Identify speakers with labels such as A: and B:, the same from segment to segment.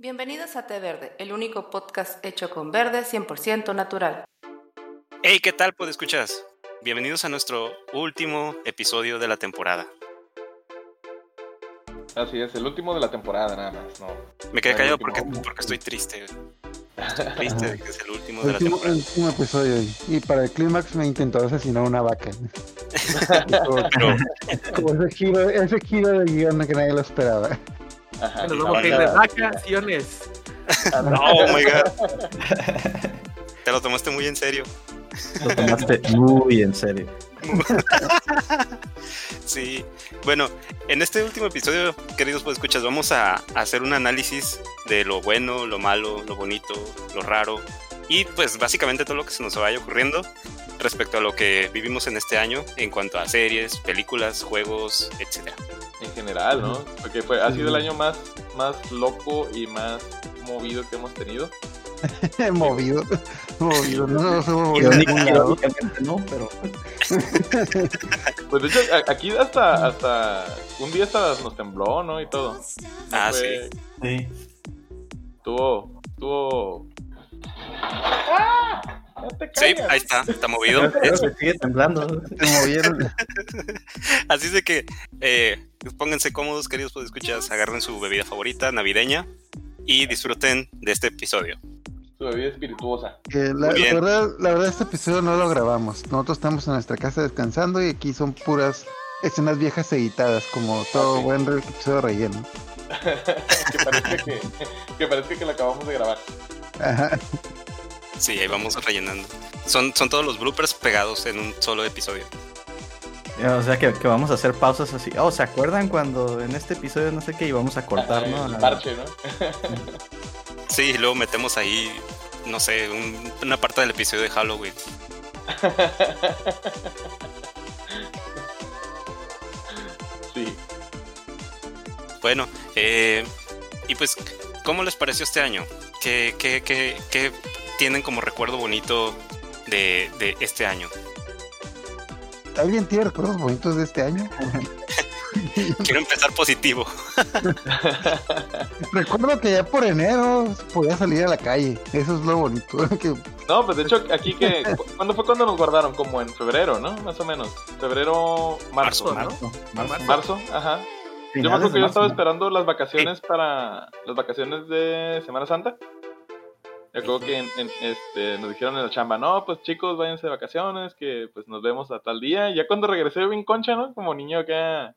A: Bienvenidos a Té Verde, el único podcast hecho con verde 100% natural.
B: Hey, ¿qué tal, escuchas? Bienvenidos a nuestro último episodio de la temporada.
C: Así es, el último de la temporada nada más, no.
B: Me quedé callado porque, porque estoy triste. Estoy triste de que es el último de la
D: Último,
B: temporada.
D: último episodio. Y para el clímax me intentó asesinar una vaca. como,
B: Pero
D: como ese giro, ese giro de guion que nadie lo esperaba.
C: Ajá,
E: Nos vamos a ir de vacaciones.
B: Oh my god. Te lo tomaste muy en serio.
F: Lo tomaste muy en serio.
B: Sí. Bueno, en este último episodio, queridos escuchas, vamos a, a hacer un análisis de lo bueno, lo malo, lo bonito, lo raro y pues básicamente todo lo que se nos vaya ocurriendo respecto a lo que vivimos en este año en cuanto a series, películas, juegos, etcétera.
C: En general, ¿no? Porque fue, ha sido el año más, más loco y más movido que hemos tenido.
D: movido. Movido. No nos hemos movido
F: no, pero
C: Pues de hecho, aquí hasta, hasta un día hasta nos tembló, ¿no? Y todo.
B: Ah,
C: Fue-
B: sí.
F: sí.
C: Tuvo, tuvo... ¡Ah! No te
B: Sí, ahí está, está movido.
F: Creo que sigue temblando.
D: Se movieron.
B: Así es de que eh, pónganse cómodos, queridos escuchas, agarren su bebida favorita navideña y disfruten de este episodio.
C: Su bebida espirituosa.
D: La, verdad, la verdad, este episodio no lo grabamos. Nosotros estamos en nuestra casa descansando y aquí son puras escenas viejas editadas, como todo
C: Ok.
D: buen episodio relleno.
C: que parece que, que parece que lo acabamos de grabar.
D: Ajá.
B: Sí, ahí vamos rellenando. Son, son todos los bloopers pegados en un solo episodio.
F: O sea que, que vamos a hacer pausas así. Oh, ¿se acuerdan cuando en este episodio no sé qué íbamos a cortar, no?
C: el
F: Ah,
C: parche, ¿no?
B: Sí, y luego metemos ahí, no sé, un- una parte del episodio de Halloween.
C: sí.
B: Bueno, eh, y pues, ¿cómo les pareció este año? ¿Qué, qué, qué, qué tienen como recuerdo bonito de, de este año?
D: ¿Alguien tiene recuerdos bonitos de este año?
B: Quiero empezar positivo.
D: Recuerdo que ya por enero podía salir a la calle. Eso es lo bonito. Que
C: No, pues de hecho aquí que... cu- ¿Cuándo fue cuando nos guardaron? Como en febrero, ¿no? Más o menos. Febrero, marzo,
B: Marzo,
C: ¿no?
F: marzo, marzo.
C: Marzo, ajá. Yo me acuerdo que yo estaba esperando las vacaciones para... Las vacaciones de Semana Santa. Me acuerdo que en- este, nos dijeron en la chamba, no, pues chicos, váyanse de vacaciones, que pues nos vemos a tal día. Y ya cuando regresé bien concha, ¿no? Como niño acá,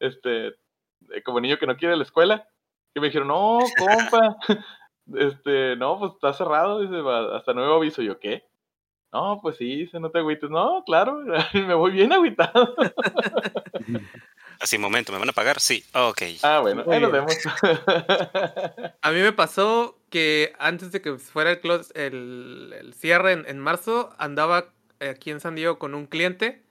C: este, eh, como niño que no quiere la escuela. Que me dijeron, no, compa, este, no, pues está cerrado, dice, "va- hasta nuevo aviso. Y yo, ¿qué? No, pues sí, se no te agüites. No, claro, me voy bien agüitado.
B: Así, momento, ¿me van a pagar? Sí, ok.
C: Ah, bueno, ahí nos
E: bien.
C: vemos.
E: A mí me pasó que antes de que fuera el, close- el, el cierre en, en marzo, andaba aquí en San Diego con un cliente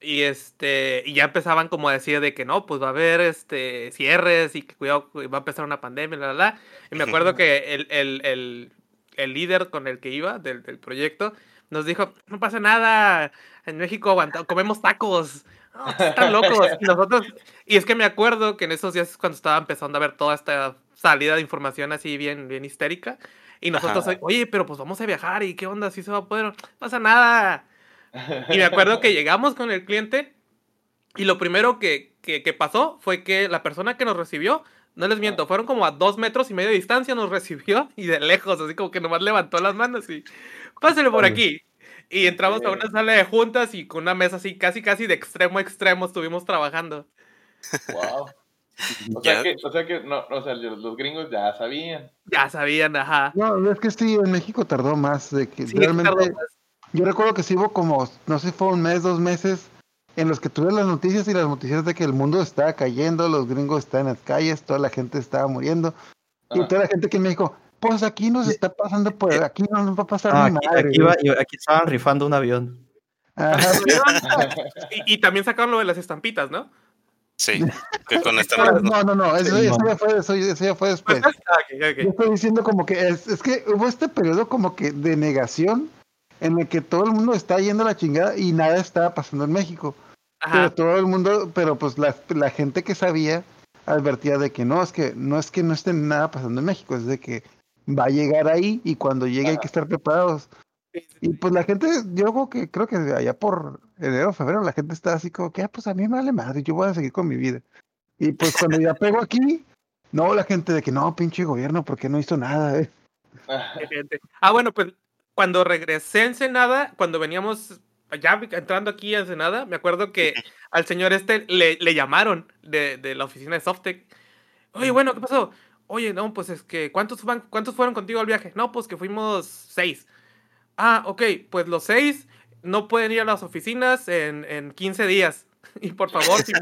E: y este y ya empezaban como a decir de que no, pues va a haber este cierres y que cuidado, va a empezar una pandemia, la, la, la. Y me acuerdo que el, el, el, el líder con el que iba del, del proyecto nos dijo, no pasa nada, en México aguanta, comemos tacos. Están locos. Y nosotros, y es que me acuerdo que en esos días es cuando estaba empezando a ver toda esta salida de información así bien, bien histérica. Y nosotros,
B: Ajá.
E: oye, pero pues vamos a viajar y qué onda, si se va a poder, no pasa nada. Y me acuerdo que llegamos con el cliente y lo primero que, que, que pasó fue que la persona que nos recibió, no les miento, fueron como a dos metros y medio de distancia, nos recibió y de lejos, así como que nomás levantó las manos y pásale por aquí. Y entramos a una sala de juntas y con una mesa así, casi, casi de extremo a extremo estuvimos trabajando.
C: wow. O sea que, o sea que no, o sea, los gringos ya sabían.
E: Ya sabían, ajá.
D: No, es que sí, en México tardó más. De que
E: Sí,
D: realmente,
E: tardó más.
D: yo recuerdo que sí hubo como, no sé, fue un mes, dos meses, en los que tuve las noticias y las noticias de que el mundo estaba cayendo, los gringos estaban en las calles, toda la gente estaba muriendo. Y toda la gente que en México, pues aquí nos está pasando, por aquí no nos va a pasar
F: Ah,
D: ni
F: aquí, aquí, estaban rifando un avión.
E: Y, y también sacaron lo de las estampitas, ¿no?
B: Sí, que con esta
D: no, no, no, eso,
F: Sí,
D: eso
F: no.
D: ya fue, eso, eso ya fue después.
E: Ah.
D: Yo estoy diciendo como que es, es que hubo este periodo como que de negación en el que todo el mundo está yendo a la chingada y nada estaba pasando en México. Pero todo el mundo, pero pues la, la gente que sabía, advertía de que no, es que no es que no esté nada pasando en México, es de que va a llegar ahí y cuando llegue hay que estar preparados. Y pues la gente, yo creo que creo que allá por enero, febrero, la gente está así como que, ah, pues a mí me vale madre, yo voy a seguir con mi vida. Y pues cuando ya pego aquí, no, la gente de que no, pinche gobierno, porque no hizo nada, eh?
E: Ah, bueno, pues cuando regresé a Ensenada, cuando veníamos ya entrando aquí a Ensenada, me acuerdo que al señor este le, le llamaron de, de, la oficina de Softec. Oye, bueno, ¿qué pasó? Oye, no, pues es que, ¿cuántos, van, ¿cuántos fueron contigo al viaje? No, pues que fuimos seis. Ah, ok, pues los seis no pueden ir a las oficinas en, en 15 días. Y por favor, si,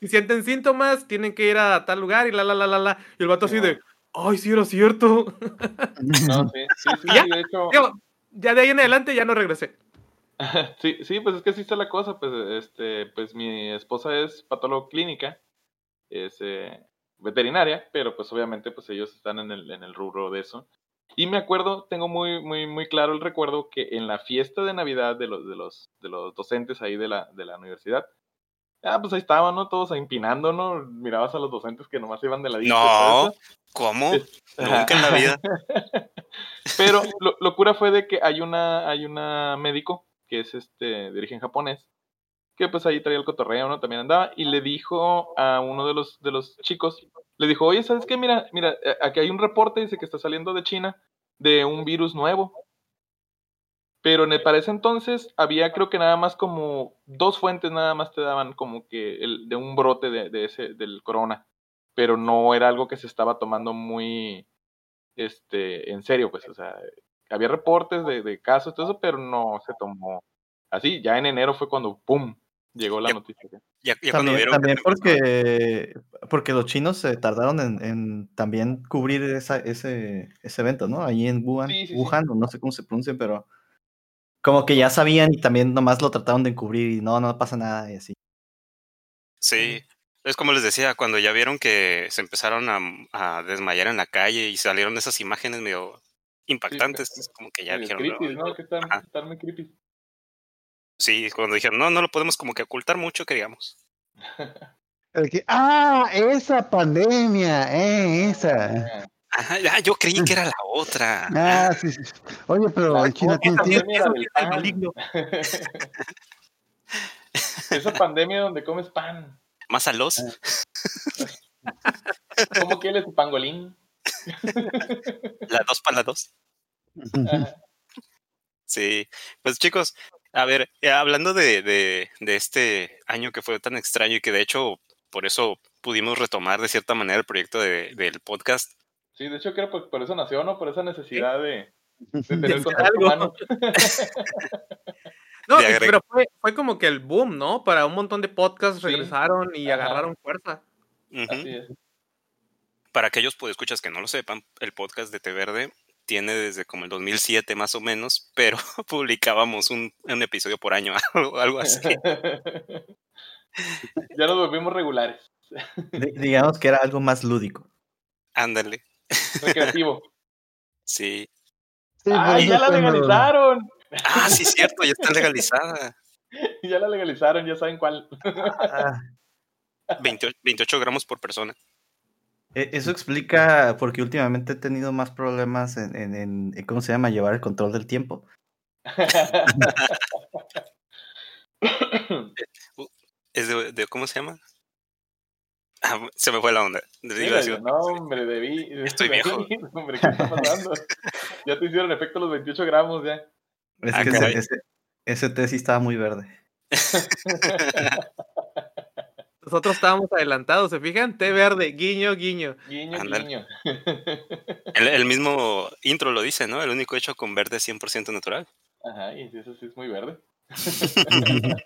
E: si sienten síntomas, tienen que ir a tal lugar y la, la, la, la, la. Y el vato así de, ay, sí era cierto.
C: No, sí, sí, sí,
E: ya,
C: de hecho.
E: ya de ahí en adelante ya no regresé.
C: Sí, sí, pues es que así está la cosa, pues, este, pues mi esposa es patólogo clínica, es eh, veterinaria, pero pues obviamente pues ellos están en el, en el rubro de eso. Y me acuerdo, tengo muy, muy, muy claro el recuerdo que en la fiesta de Navidad de los, de los, de los docentes ahí de la, de la universidad, ah, pues ahí estaban, ¿no? Todos empinando, ¿no? Mirabas a los docentes que nomás iban de la
B: No, ¿cómo? Nunca en la vida.
C: Pero lo, locura fue de que hay una, hay una médico que es este, de origen japonés, que pues ahí traía el cotorreo, ¿no? También andaba, y le dijo a uno de los, de los chicos, le dijo, oye, ¿sabes qué? Mira, mira, eh, aquí hay un reporte, dice que está saliendo de China, de un virus nuevo. Pero para ese entonces había creo que nada más como dos fuentes nada más te daban como que el, de un brote de, de ese, del corona. Pero no era algo que se estaba tomando muy este, en serio, pues, o sea, había reportes de, de casos, todo eso, pero no se tomó así. Ya en enero fue cuando, ¡pum!, llegó la
B: Ya-
C: noticia.
B: Ya, ya cuando
F: También,
B: vieron
F: también porque, porque los chinos se tardaron en, en también cubrir esa, ese, ese evento, ¿no? Ahí en Wuhan,
C: Sí, sí, sí.
F: Wuhan, o no sé cómo se pronuncia, pero como que ya sabían y también nomás lo trataron de encubrir y no, no pasa nada y así.
B: Sí, es como les decía, cuando ya vieron que se empezaron a, a desmayar en la calle y salieron esas imágenes medio impactantes, es como que ya dijeron,
C: creepy,
B: "No,
C: ¿no? Que están,
B: Ajá.
C: están muy creepy.
B: Sí, cuando dijeron, no, no lo podemos como que ocultar mucho, que digamos.
D: El que, ah, esa pandemia, eh, esa.
C: Ah,
B: ya, yo creí que era la otra.
D: Ah, sí, sí. Oye, pero
C: La
D: en China tiene,
E: maligno.
C: Esa pandemia donde comes pan.
B: Más a los.
C: ¿Cómo quieres tu pangolín?
B: La dos para la dos. Sí, pues chicos, a ver, eh, hablando de, de, de este año que fue tan extraño y que de hecho por eso pudimos retomar de cierta manera el proyecto de- del podcast.
C: Sí, de hecho creo que por eso nació, ¿no? Por esa necesidad de, de
D: de
C: tener contacto
E: algo.
C: humano.
E: No, pero fue, fue como que el boom, ¿no? Para un montón de podcasts
C: Sí.
E: regresaron y
C: Ajá.
E: agarraron fuerza.
C: Así es.
B: Para aquellos escuchas que no lo sepan, el podcast de Té Verde tiene desde como el 2007 más o menos, pero publicábamos un, un episodio por año, algo, algo así.
C: ya nos volvimos regulares.
F: Di- digamos que era algo más lúdico.
B: Ándale,
C: Recreativo.
B: sí.
D: Sí,
C: ¡Ay,
D: eso
C: ya la legalizaron!
B: Ah, sí, cierto, ya está legalizada.
C: Ya la legalizaron, ya saben cuál.
F: Ah,
B: 28, 28 gramos por persona.
F: E- eso explica porque últimamente he tenido más problemas en, en- ¿cómo se llama? Llevar el control del tiempo.
B: Es de, de- ¿cómo se llama? Ah, se me fue la onda.
C: No, hombre, debí.
B: Estoy viejo.
C: Hombre, ¿qué está pasando? ya te hicieron efecto los 28 gramos, ya.
F: Es
B: Ah,
F: que ese, ese, ese té sí estaba muy verde.
E: Nosotros estábamos adelantados, ¿se fijan? Té verde, guiño, guiño.
C: Guiño,
B: Ándale.
C: guiño.
B: El, el mismo intro lo dice, ¿no? El único hecho con verde 100% natural.
C: Ajá, y eso sí es muy verde.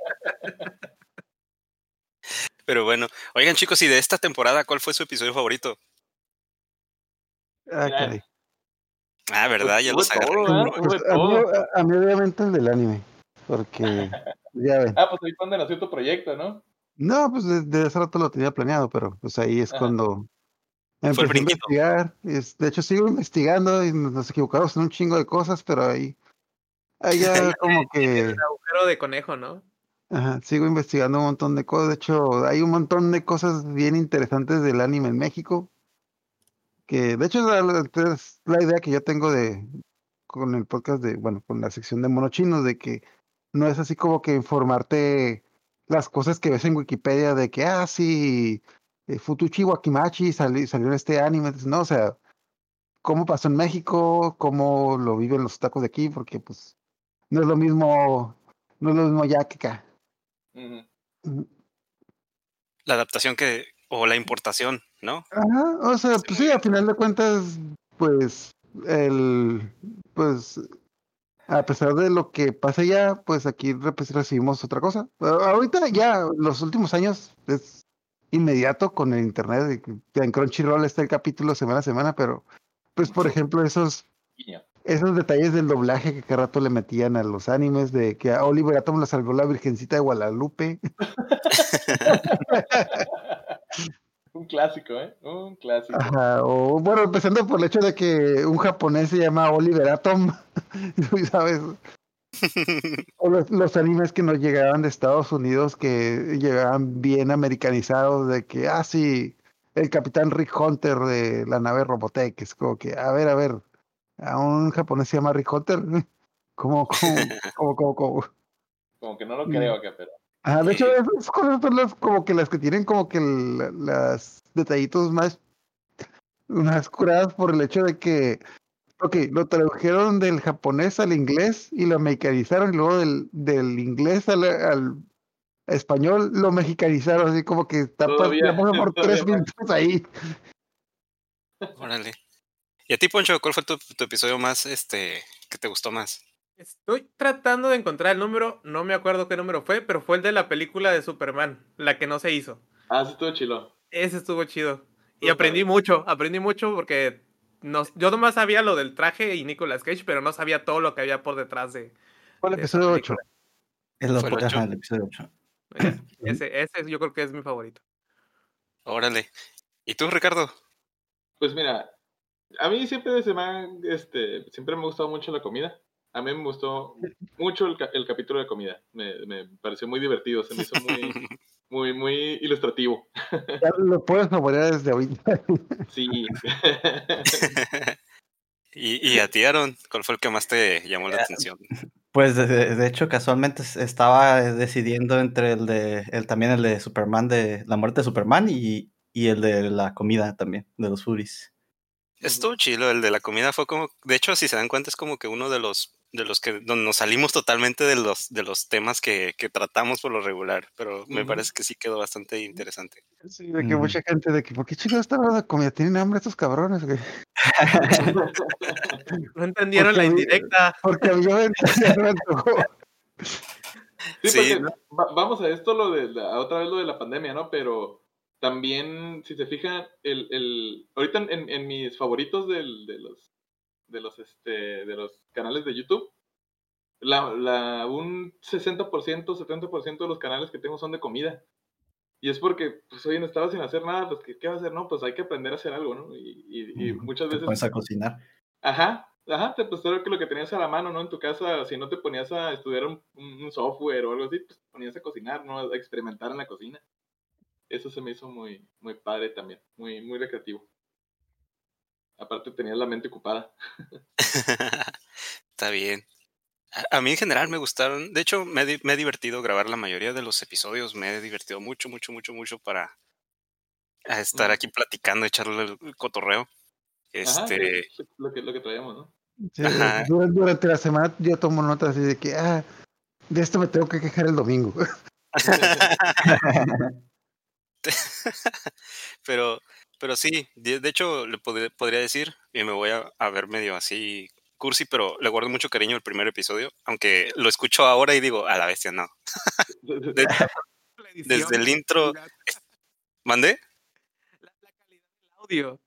B: Pero bueno, oigan chicos, y de esta temporada, ¿cuál fue su episodio favorito?
D: Ah, caray.
B: Ah, ¿verdad? Ya
C: Hubo
B: los agarré.
D: Pues a, mí, a- a mí obviamente el del anime, porque ya ven.
C: Ah, pues ahí fue donde nació tu proyecto, ¿no?
D: No, pues desde hace rato lo tenía planeado, pero pues ahí es
C: Ajá.
D: cuando empecé a investigar. Es- de hecho, sigo investigando y nos equivocamos en un chingo de cosas, pero ahí, ahí ya como que,
E: El agujero de conejo, ¿no?
D: Ajá, sigo investigando un montón de cosas. De hecho, hay un montón de cosas bien interesantes del anime en México. Que de hecho es la, es la idea que yo tengo de con el podcast de, bueno, con la sección de monochinos, de que no es así como que informarte las cosas que ves en Wikipedia de que, ah, sí, eh, Futuchi Wakimachi salió, salió en este anime, no, o sea, cómo pasó en México, cómo lo viven los tacos de aquí, porque pues no es lo mismo, no es lo mismo ya que acá.
C: Ujú.
B: La adaptación que, o la importación, ¿no?
D: Ajá, o sea, pues sí, a final de cuentas, pues, el, pues, a pesar de lo que pasa ya, pues aquí pues, recibimos otra cosa. Ahorita ya, los últimos años es inmediato con el internet, en Crunchyroll está el capítulo semana a semana, pero, pues, por ejemplo, esos, esos detalles del doblaje que cada rato le metían a los animes, de que a Oliver Atom lo salvó la Virgencita de Guadalupe.
C: Un clásico, ¿eh? Un clásico.
D: Ajá, o bueno, empezando por el hecho de que un japonés se llama Oliver Atom, ¿sabes? O los, los animes que nos llegaban de Estados Unidos que llegaban bien americanizados, de que, ah, sí, el capitán Rick Hunter de la nave Robotech, es como que, a ver, a ver, a un japonés se llama Rick Hunter, ¿cómo, cómo, cómo, cómo, cómo?
C: Como que no lo creo acá, pero.
D: Ajá, de hecho, esas cosas son las, como que las que tienen como que las detallitos más, más curadas por el hecho de que, ok, lo tradujeron del japonés al inglés y lo mexicanizaron y luego del, del inglés al, al español lo mexicanizaron, así como que pasó por tres minutos ahí.
B: Órale. ¿Y a ti, Poncho, cuál fue tu, tu episodio más, este, que te gustó más?
E: Estoy tratando de encontrar el número, no me acuerdo qué número fue, pero fue el de la película de Superman, la que no se hizo.
C: Ah, sí, estuvo chilo.
E: Ese estuvo chido. Y aprendí mucho, aprendí mucho porque no, yo nomás sabía lo del traje y Nicolas Cage, pero no sabía todo lo que había por detrás de...
D: Fue el episodio 8.
E: película.
F: Es lo-
B: Fue el
F: ajá,
B: ocho.
F: el episodio 8.
E: Ese, ese yo creo que es mi favorito.
B: Órale. ¿Y tú, Ricardo?
C: Pues mira, a mí siempre se me ha, este, siempre me ha gustado mucho la comida. A mí me gustó mucho el, el capítulo de comida. Me, me pareció muy divertido, se me hizo muy, muy, muy ilustrativo.
D: Ya lo puedes saborear desde ahorita.
C: Sí.
B: ¿Y, y a ti, Aaron? ¿Cuál fue el que más te llamó la atención?
F: Pues de, de- hecho, casualmente estaba decidiendo entre el de, el, también el de Superman, de la muerte de Superman y, y el de la comida también, de los furis.
B: Estuvo chilo, el de la comida fue como, de hecho, si se dan cuenta, es como que uno de los, de los que, donde nos salimos totalmente de los, de los temas que, que tratamos por lo regular, pero me parece que sí quedó bastante interesante.
D: Sí, de que
F: Ujú.
D: mucha gente, de que, ¿por qué chicos están hablando de comida? ¿Tienen hambre estos cabrones? güey?"
E: No entendieron
D: Porque
E: la indirecta.
D: Porque a mí me, antojó.
C: Sí,
B: Sí,
C: porque vamos a esto lo de la, otra vez lo de la pandemia, ¿no? Pero también, si se fijan, el, el ahorita en, en mis favoritos del, de los de los este de los canales de YouTube, la, la, un 60%, 70% de los canales que tengo son de comida. Y es porque, pues, hoy en estaba sin hacer nada, pues, ¿qué, qué va a hacer? No, pues hay que aprender a hacer algo, ¿no? Y, y, y muchas veces...
F: pones a cocinar.
C: Ajá, ajá, te pues que lo que tenías a la mano, ¿no? En tu casa, si no te ponías a estudiar un, un- un software o algo así, pues te ponías a cocinar, ¿no? A experimentar en la cocina. Eso se me hizo muy, muy padre también, muy, muy recreativo. Aparte tenías la mente ocupada.
B: Está bien. A, a mí en general me gustaron, de hecho me, he di- me he divertido grabar la mayoría de los episodios, me he divertido mucho, mucho, mucho, mucho para estar aquí platicando, echarle el cotorreo. Este,
C: lo, que, lo que traíamos, ¿no?
D: Sí, durante la semana yo tomo notas así de que, ah, de esto me tengo que quejar el domingo.
B: pero, pero sí, de, de hecho le pod- podría decir, y me voy a, a ver medio así cursi, pero le guardo mucho cariño al primer episodio, aunque lo escucho ahora y digo, a la bestia, no. De- desde el intro, ¿mandé?
E: La, la calidad del audio.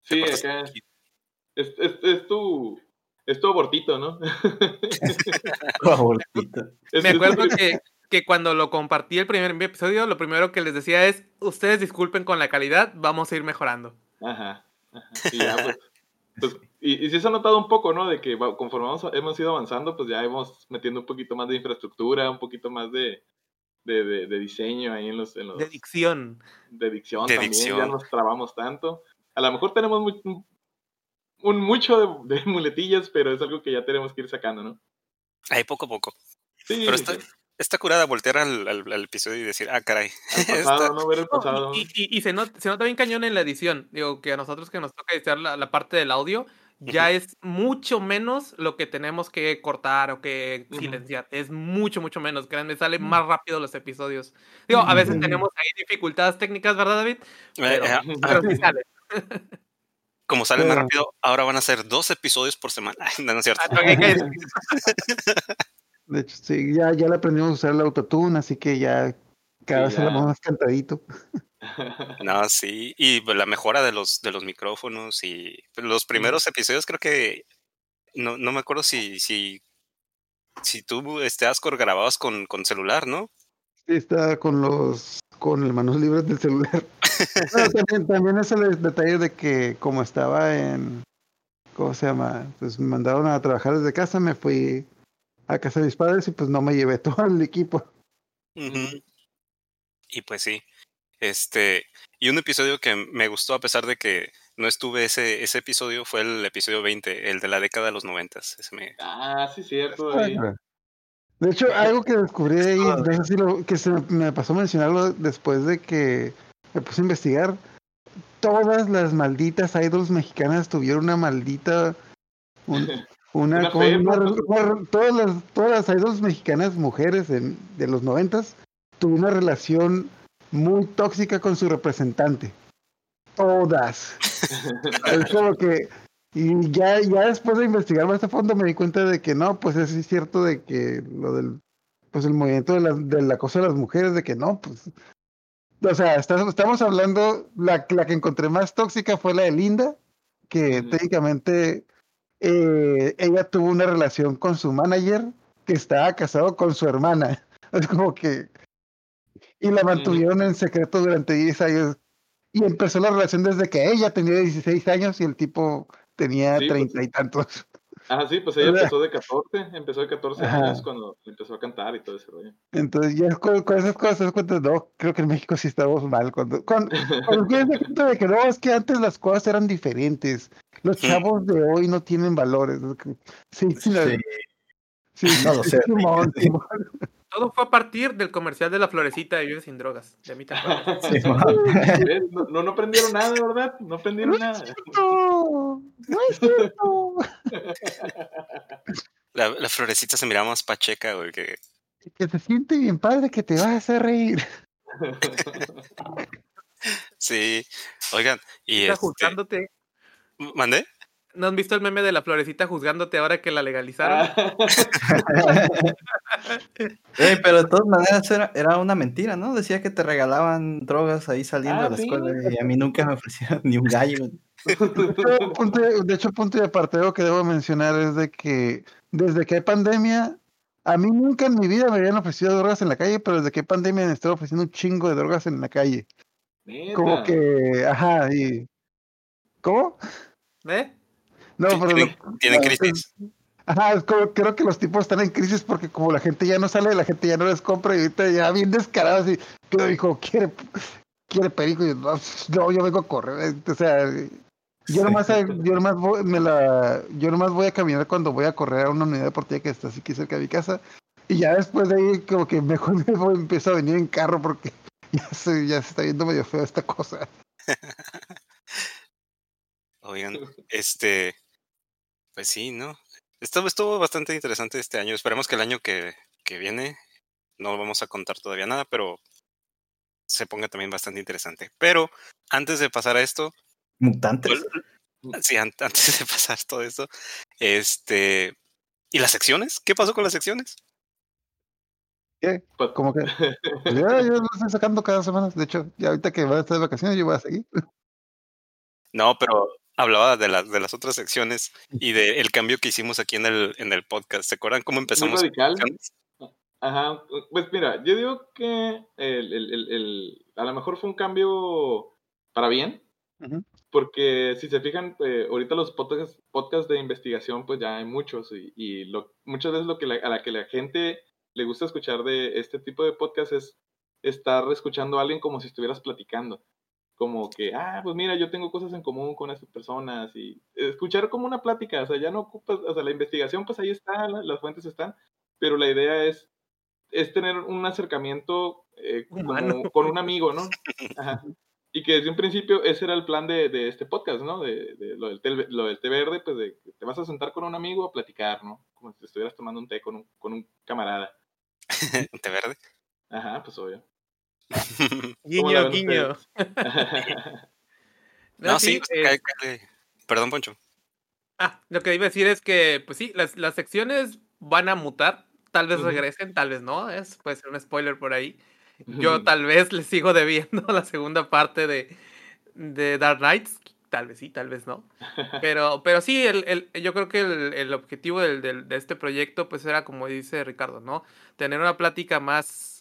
C: Sí, acá. Es, es, es tu. Es tu abortito, ¿no?
F: Favorito.
C: Es-
E: Me acuerdo que, que cuando lo compartí el primer episodio, lo primero que les decía es, ustedes disculpen con la calidad, vamos a ir mejorando.
C: Ajá. ajá. Y ya, pues. Pues, y, y sí se ha notado un poco, ¿no? De que conforme vamos- hemos ido avanzando, pues ya hemos metiendo un poquito más de infraestructura, un poquito más de, de, de- de diseño ahí en los, en los
E: De dicción.
C: de dicción
B: De
C: también, ya
B: dicción.
C: nos trabamos tanto. A lo mejor tenemos mu- un, mucho de, de muletillas, pero es algo que ya tenemos que ir sacando, ¿no?
B: Ahí poco a poco.
C: Sí,
B: Pero está,
C: sí.
B: Está curada voltear al, al- al episodio y decir, ah, caray.
C: Al pasado,
B: esta-
C: ¿no? Ver el
E: No,
C: pasado.
E: y, y- y se, nota, se nota bien cañón en la edición. Digo, que a nosotros que nos toca editar la, la parte del audio, ya es mucho menos lo que tenemos que cortar o que silenciar. Es mucho, mucho menos. Créanme, salen más rápido los episodios. Digo, a veces
D: Ujú.
E: tenemos ahí dificultades técnicas, ¿verdad, David? Pero,
B: Eh, eh,
E: pero sí sale.
B: como sale más rápido, ahora van a ser dos episodios por semana. no, no es cierto.
D: De hecho, sí, ya, ya le aprendimos a usar el autotune, así que ya cada
C: Sí,
D: vez
C: ya.
D: más cantadito.
B: No, sí. Y la mejora de los, de los micrófonos y los primeros episodios creo que no, no me acuerdo si, si, si tú, este Ascor, grababas con, con celular, ¿no?
D: Sí, está con los con el manos libres del celular. También, también es el detalle de que como estaba en ¿cómo se llama? Pues me mandaron a trabajar desde casa, me fui a casa de mis padres y pues no me llevé todo el equipo.
B: Y pues sí. Este, y un episodio que me gustó a pesar de que no estuve ese, ese episodio fue el episodio 20, el de la década de los noventas. Ese me...
C: ah, sí, cierto. ahí.
D: De hecho, algo que descubrí ahí, si lo- que se me, me pasó a mencionarlo después de que me puse a investigar, todas las malditas idols mexicanas tuvieron una maldita un- una,
C: Una fe,
D: una- una- todas las todas las idols mexicanas mujeres en- de los noventas tuvieron una relación muy tóxica con su representante. Todas. Es como que y ya ya después de investigar más a fondo me di cuenta de que no pues es cierto de que lo del pues el movimiento de la, del acoso de las mujeres de que no pues o sea está- estamos hablando la, la que encontré más tóxica fue la de Linda que técnicamente eh, ella tuvo una relación con su manager que estaba casado con su hermana es como que y la mantuvieron en secreto durante 10 años y empezó la relación desde que ella tenía 16 años y el tipo tenía
C: Sí, pues,
D: treinta y tantos.
C: Ah, sí, pues ella
D: sea-
C: empezó de 14, empezó de 14
D: Ajá.
C: años cuando empezó a cantar y todo ese rollo.
D: Entonces ya con, con esas cosas cuenta, no, creo que en México sí estamos mal. Cuando, cuando, cuando te das cuenta de que no, es que antes las cosas eran diferentes. Los
B: Sí.
D: chavos de hoy no tienen valores. Sí, sí, la-
F: Sí.
D: sí,
F: No lo sé,
D: Simón, Simón.
E: Todo fue a partir del comercial de la florecita de Vive sin drogas. De.
C: ¿Ves? No, no, no aprendieron nada, ¿verdad? No aprendieron nada.
D: No, no es cierto.
B: La, la florecita se miraba más pacheca, güey, que...
D: Que se siente bien padre que te vas a hacer reír.
B: Sí. Oigan, y
E: Está
B: este... ¿Mandé?
E: ¿No han visto el meme de la florecita juzgándote ahora que la legalizaron?
C: Ah,
F: pero de todas maneras era, era una mentira, ¿no? Decía que te regalaban drogas ahí saliendo
C: Ah,
F: de la
C: sí.
F: escuela y a mí nunca me ofrecieron ni un gallo.
D: De, hecho, punto de aparteo que debo mencionar es de que desde que hay pandemia, a mí nunca en mi vida me habían ofrecido drogas en la calle, pero desde que hay pandemia me están ofreciendo un chingo de drogas en la calle. Como que, ajá, y... ¿Cómo?
E: ¿Eh?
D: No, pero...
B: ¿Tienen,
D: lo-
B: tienen
D: ah,
B: crisis?
D: Ajá, es como, creo que los tipos están en crisis porque como la gente ya no sale, la gente ya no les compra y ahorita ya bien descarado así, que dijo, quiere, quiere perico y yo, no, no, yo vengo a correr, eh, o sea, yo nomás, yo nomás voy, me la, yo nomás voy a caminar cuando voy a correr a una unidad deportiva que está así aquí cerca de mi casa y ya después de ahí como que mejor me voy, empiezo a venir en carro porque ya se, ya se está viendo medio feo esta cosa.
B: Oigan, este... Pues sí, ¿no? Estuvo, estuvo bastante interesante este año. Esperemos que el año que, que viene no vamos a contar todavía nada, pero se ponga también bastante interesante. Pero antes de pasar a esto,
F: Mutantes.
B: sí, an- antes de pasar todo esto, este... ¿Y las secciones? ¿Qué pasó con las secciones?
D: ¿Qué?
C: Pues-
D: Como que pues ya, yo lo estoy sacando cada semana, de hecho, ya ahorita que va a estar de vacaciones yo voy a seguir.
B: No, pero hablaba de las de las otras secciones y del cambio que hicimos aquí en el en el podcast. ¿Se acuerdan cómo empezamos?
C: radical.
B: secciones?
C: Ajá, pues mira, yo digo que el, el, el, el- a lo mejor fue un cambio para bien, porque si se fijan, eh, ahorita los podcasts, podcasts de investigación, pues ya hay muchos y, y lo, muchas veces lo que la- a la que la gente le gusta escuchar de este tipo de podcast es estar escuchando a alguien como si estuvieras platicando. Como que, ah, pues mira, yo tengo cosas en común con estas personas y escuchar como una plática, o sea, ya no ocupas, o sea, la investigación, pues ahí está, la- las fuentes están, pero la idea es, es tener un acercamiento eh, como con un amigo, ¿no? Ajá. Y que desde un principio ese era el plan de, de este podcast, ¿no? De, de lo, del té, lo del té verde, pues de que te vas a sentar con un amigo a platicar, ¿no? Como si estuvieras tomando un té con un, con un camarada.
B: Un té verde.
C: Ajá, pues obvio. ¿Cómo la
E: Guiño, guiño.
C: ustedes?
B: No, sí,
E: eh,
B: perdón, Poncho.
E: Ah, lo que iba a decir es que, pues sí, las, las secciones van a mutar. Tal vez regresen, tal vez no. Es, puede ser un spoiler por ahí. Yo tal vez les sigo debiendo la segunda parte de, de Dark Knights. Tal vez sí, tal vez no. Pero, pero sí, el, el- yo creo que el, el objetivo del, del- de este proyecto, pues era como dice Ricardo, ¿no? Tener una plática más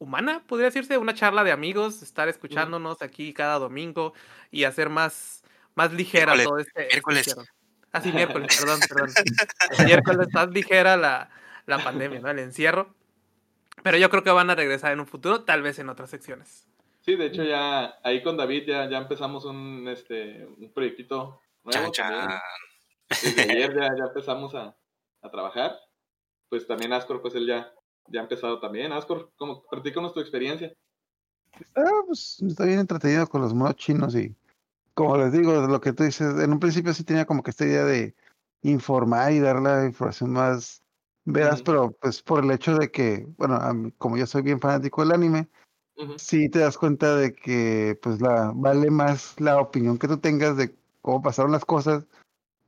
E: humana, podría decirse, una charla de amigos, estar escuchándonos aquí cada domingo y hacer más, más ligera
B: Miércoles,
E: todo este. este
B: miércoles.
E: encierro. Ah, sí, miércoles, perdón, perdón. miércoles más ligera la, la pandemia, ¿no? El encierro. Pero yo creo que van a regresar en un futuro, tal vez en otras secciones.
C: Sí, de hecho ya ahí con David ya, ya empezamos un, este, un proyectito nuevo.
B: Chan.
C: Desde ayer ya, ya empezamos a, a trabajar. Pues también Ascor, pues él ya, ya ha empezado también. Ascor, ¿cómo, platícanos tu experiencia.
D: Ah, pues está bien entretenido con los monos chinos y como les digo, lo que tú dices, en un principio sí tenía como que esta idea de informar y dar la información más veraz, pero pues por el hecho de que, bueno, mí- como yo soy bien fanático del anime, sí te das cuenta de que pues la vale más la opinión que tú tengas de cómo pasaron las cosas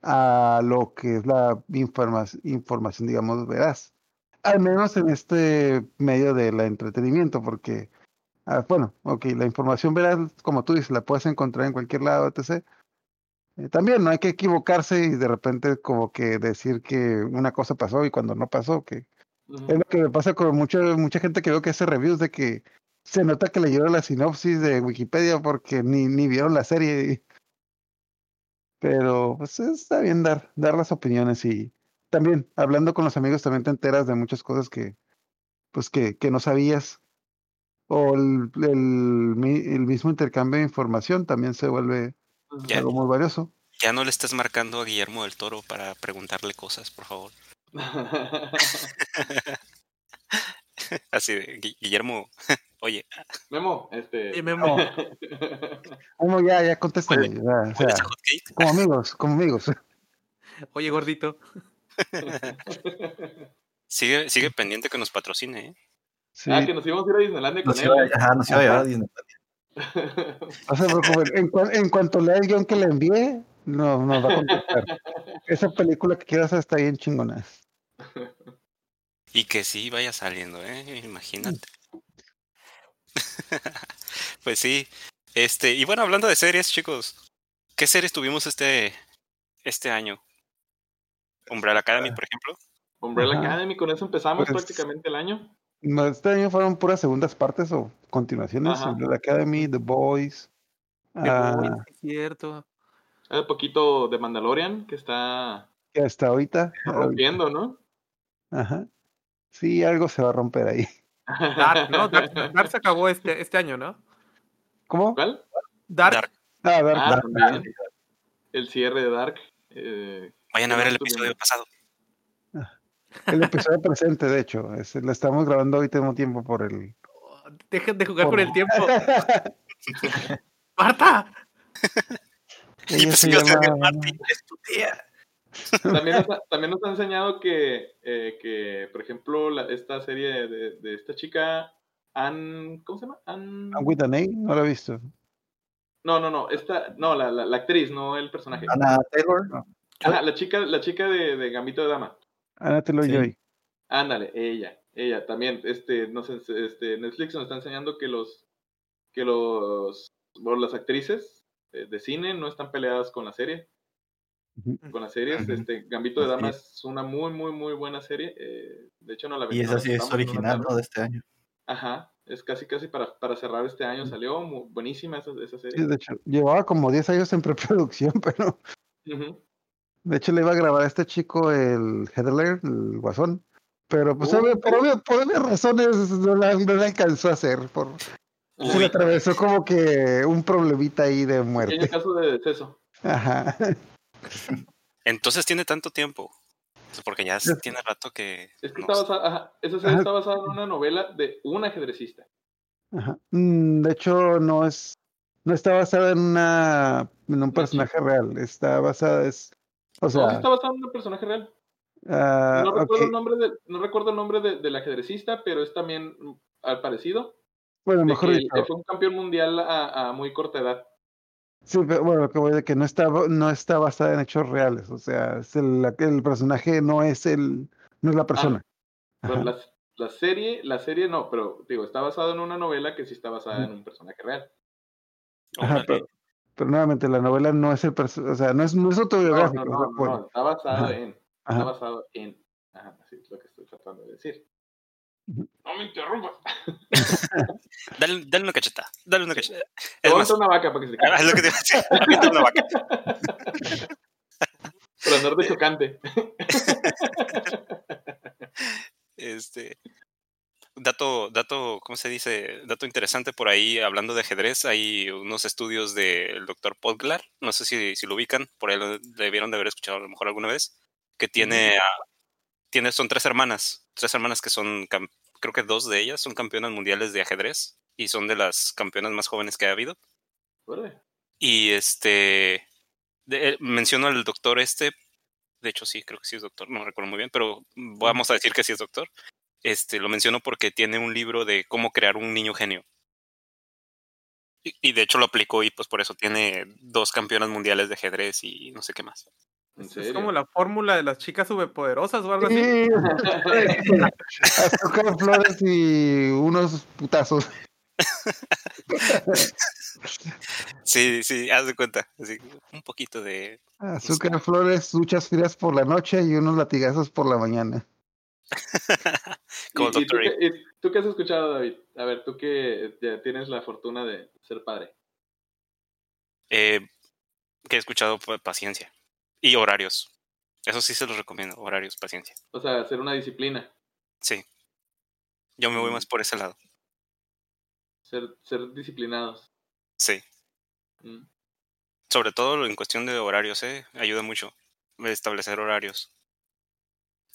D: a lo que es la informa- información, digamos, veraz. Al menos en este medio del entretenimiento, porque, ah, bueno, ok, la información veraz, como tú dices, la puedes encontrar en cualquier lado, etc. Eh, también no hay que equivocarse y de repente como que decir que una cosa pasó y cuando no pasó, que es lo que me pasa con mucha, mucha gente que veo que hace reviews de que se nota que leyeron la sinopsis de Wikipedia porque ni, ni vieron la serie. Pero pues está bien dar, dar las opiniones y también hablando con los amigos también te enteras de muchas cosas que pues que, que no sabías. O el, el, mi- el mismo intercambio de información también se vuelve.
B: Ya.
D: algo muy valioso.
B: Ya no le estés marcando a Guillermo del Toro para preguntarle cosas, por favor. Así de, "Gui- Guillermo, oye,
C: Memo, este.
E: Y Memo,
D: Como ya, ya contesta,
B: Huele-
D: ya, o como amigos, como amigos.
E: oye gordito.
B: Sigue, sigue pendiente que nos patrocine, ¿eh?
D: Sí.
C: Ah, que nos íbamos a ir a Disneylandia con
F: Nos
C: él.
F: iba, ajá, nos iba a llevar a Disney.
D: No se preocupen, en, cua- en cuanto lea el guion que le envíe, no, nos va a contestar. Esa película que quieras hacer está bien chingona.
B: Y que sí vaya saliendo, ¿eh? Imagínate. pues sí. Este, y bueno, hablando de series, chicos, ¿qué series tuvimos este, este año? Umbrella Academy, por ejemplo.
C: Umbrella
D: Ajá.
C: Academy, con eso empezamos
D: Pues-
C: prácticamente el año.
D: No, Este año fueron puras segundas partes o continuaciones.
C: Ajá.
D: The Academy, The Boys.
E: The
D: ah,
E: Boys, sí, cierto.
C: Hace poquito de Mandalorian, que está
D: que hasta ahorita.
C: rompiendo, ¿no?
D: Ajá. Sí, algo se va a romper ahí.
E: Dark, ¿no? Dark, Dark se acabó este, este año, ¿no?
D: ¿Cómo?
C: ¿Cuál?
E: Dark,
B: Dark.
D: Ah,
C: Ah,
D: Dark.
C: también. El cierre de Dark. eh,
B: Vayan a ver el episodio pasado.
D: el episodio presente, de hecho. Es, lo estamos grabando hoy, tengo tiempo por el.
E: dejen de jugar
D: por-
E: con el tiempo. ¡Marta!
B: Y pues que
D: llama-
B: es tu tía.
C: También nos, ha, también nos ha enseñado que, eh, que por ejemplo, la- esta serie de, de esta chica, Ann, ¿cómo se llama? Ann...
D: I'm with an A, no lo he visto.
C: No, no, no, esta, no, la, la, la actriz, no el personaje.
F: Ana Taylor.
C: Ajá, la chica, la chica de, de Gambito de Dama.
D: Ana Taylor
F: Sí.
D: Joy.
C: Ándale, ella, ella también, este, no sé, este, Netflix nos está enseñando que los, que los, bueno, las actrices de cine no están peleadas con la serie,
D: Ujú.
C: con las series, este, Gambito de Dama
F: es.
C: es una muy, muy, muy buena serie, eh, de hecho no la
F: Y esa sí es original. ¿no? De este año.
C: Ajá, Es casi, casi para, para cerrar este año. Salió buenísima esa, esa
D: Sí,
C: serie.
D: de hecho, llevaba como 10 años en preproducción, pero
C: Ujú.
D: De hecho le iba a grabar a este chico el Headler, el guasón. Pero pues obvio- por, obvio- por obvias razones no la, no la alcanzó a hacer. Por, se le
B: Uy.
D: atravesó como que un problemita ahí de muerte.
C: caso de deceso.
D: Ajá.
B: Entonces tiene tanto tiempo. Porque ya
D: Es-
B: tiene rato que.
C: Es que
B: no
C: está basada, ajá, esa serie
D: Ajá.
C: está basada en una novela de un ajedrecista.
D: Ajá. Mm, De hecho, no es, no está basada en una, en un personaje real. Está basada, es, o
C: no, sí está basada en un personaje real.
D: ah,
C: No recuerdo el nombre, de, no recuerdo el nombre de- del ajedrecista, pero es también mm, al parecido.
D: Bueno, mejor
C: que
D: dicho,
C: fue un campeón mundial a, a muy corta edad.
D: sí, pero bueno, lo que voy de que no está, no está basada en hechos reales. O sea, es el, el personaje no es el, no es la persona.
C: Pero
D: Ajá.
C: la, la serie, la serie no, pero digo, está basada en una novela que sí está basada en un personaje real.
D: Ajá, pero, pero nuevamente la novela no es el o sea, no es, no es
C: No,
D: autobiográfico.
C: no, no, no, está basado
D: Ajá.
C: en, está
D: Ajá.
C: basado en, ajá, así es lo que estoy tratando de decir. No me interrumpas.
B: Dale, dale una cacheta. Dale una cacheta. Es más,
C: una vaca para que se
B: ah,
C: calle.
B: es lo que te iba a una vaca.
C: Por andar de chocante.
B: Este. Dato, dato, ¿cómo se dice? Dato interesante por ahí, hablando de ajedrez, hay unos estudios del doctor Podglar, no sé si, si lo ubican, por ahí lo debieron de haber escuchado a lo mejor alguna vez, que tiene, ah, tiene son tres hermanas, tres hermanas que son, creo que dos de ellas son campeonas mundiales de ajedrez y son de las campeonas más jóvenes que ha habido. Y este, de- eh, menciono al doctor este, de hecho sí, creo que sí es doctor, no recuerdo muy bien, pero vamos a decir que sí es doctor. Este, lo menciono porque tiene un libro de cómo crear un niño genio. Y, y de hecho lo aplicó y pues por eso tiene dos campeonas mundiales de ajedrez y no sé qué más.
C: ¿En
E: Es como la fórmula de las chicas superpoderosas o algo así.
D: Sí, azúcar, flores y unos putazos.
B: Sí, sí, haz de cuenta. así, un poquito de...
D: Azúcar, flores, duchas frías por la noche y unos latigazos por la mañana.
B: Como
C: ¿Y, y tú, qué, y tú qué has escuchado, David? A ver, tú que ya tienes la fortuna de ser padre.
B: Eh, que he escuchado pa- paciencia. Y horarios. Eso sí se los recomiendo, horarios, paciencia.
C: O sea, ser una disciplina.
B: Sí. Yo me voy
C: Mm.
B: más por ese lado.
C: Ser, ser disciplinados.
B: Sí.
C: Mm.
B: Sobre todo en cuestión de horarios, ¿eh? Ayuda mucho establecer horarios.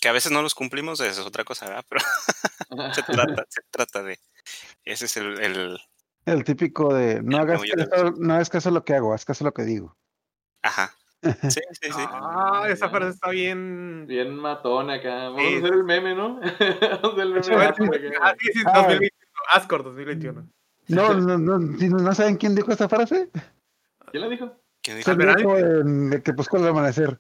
B: Que a veces no los cumplimos, esa es otra cosa, ¿verdad? Pero se trata, se trata de... Ese es el... el-
D: El típico de no
B: El
D: hagas caso, no hagas caso a lo que hago, haz caso a lo que digo.
B: Ajá. Sí, sí, sí.
E: Ah, esa frase está bien.
C: Bien matón acá. Vamos
E: Sí.
C: a hacer el meme, ¿no? Vamos a hacer el meme. Ascor.
E: Ah, sí, sí,
D: Ah.
E: 2021. Ascor 2021.
D: No, no, no, ¿no saben quién dijo esta frase?
C: ¿Quién la dijo?
B: ¿Quién dijo?
D: en- que buscó el amanecer.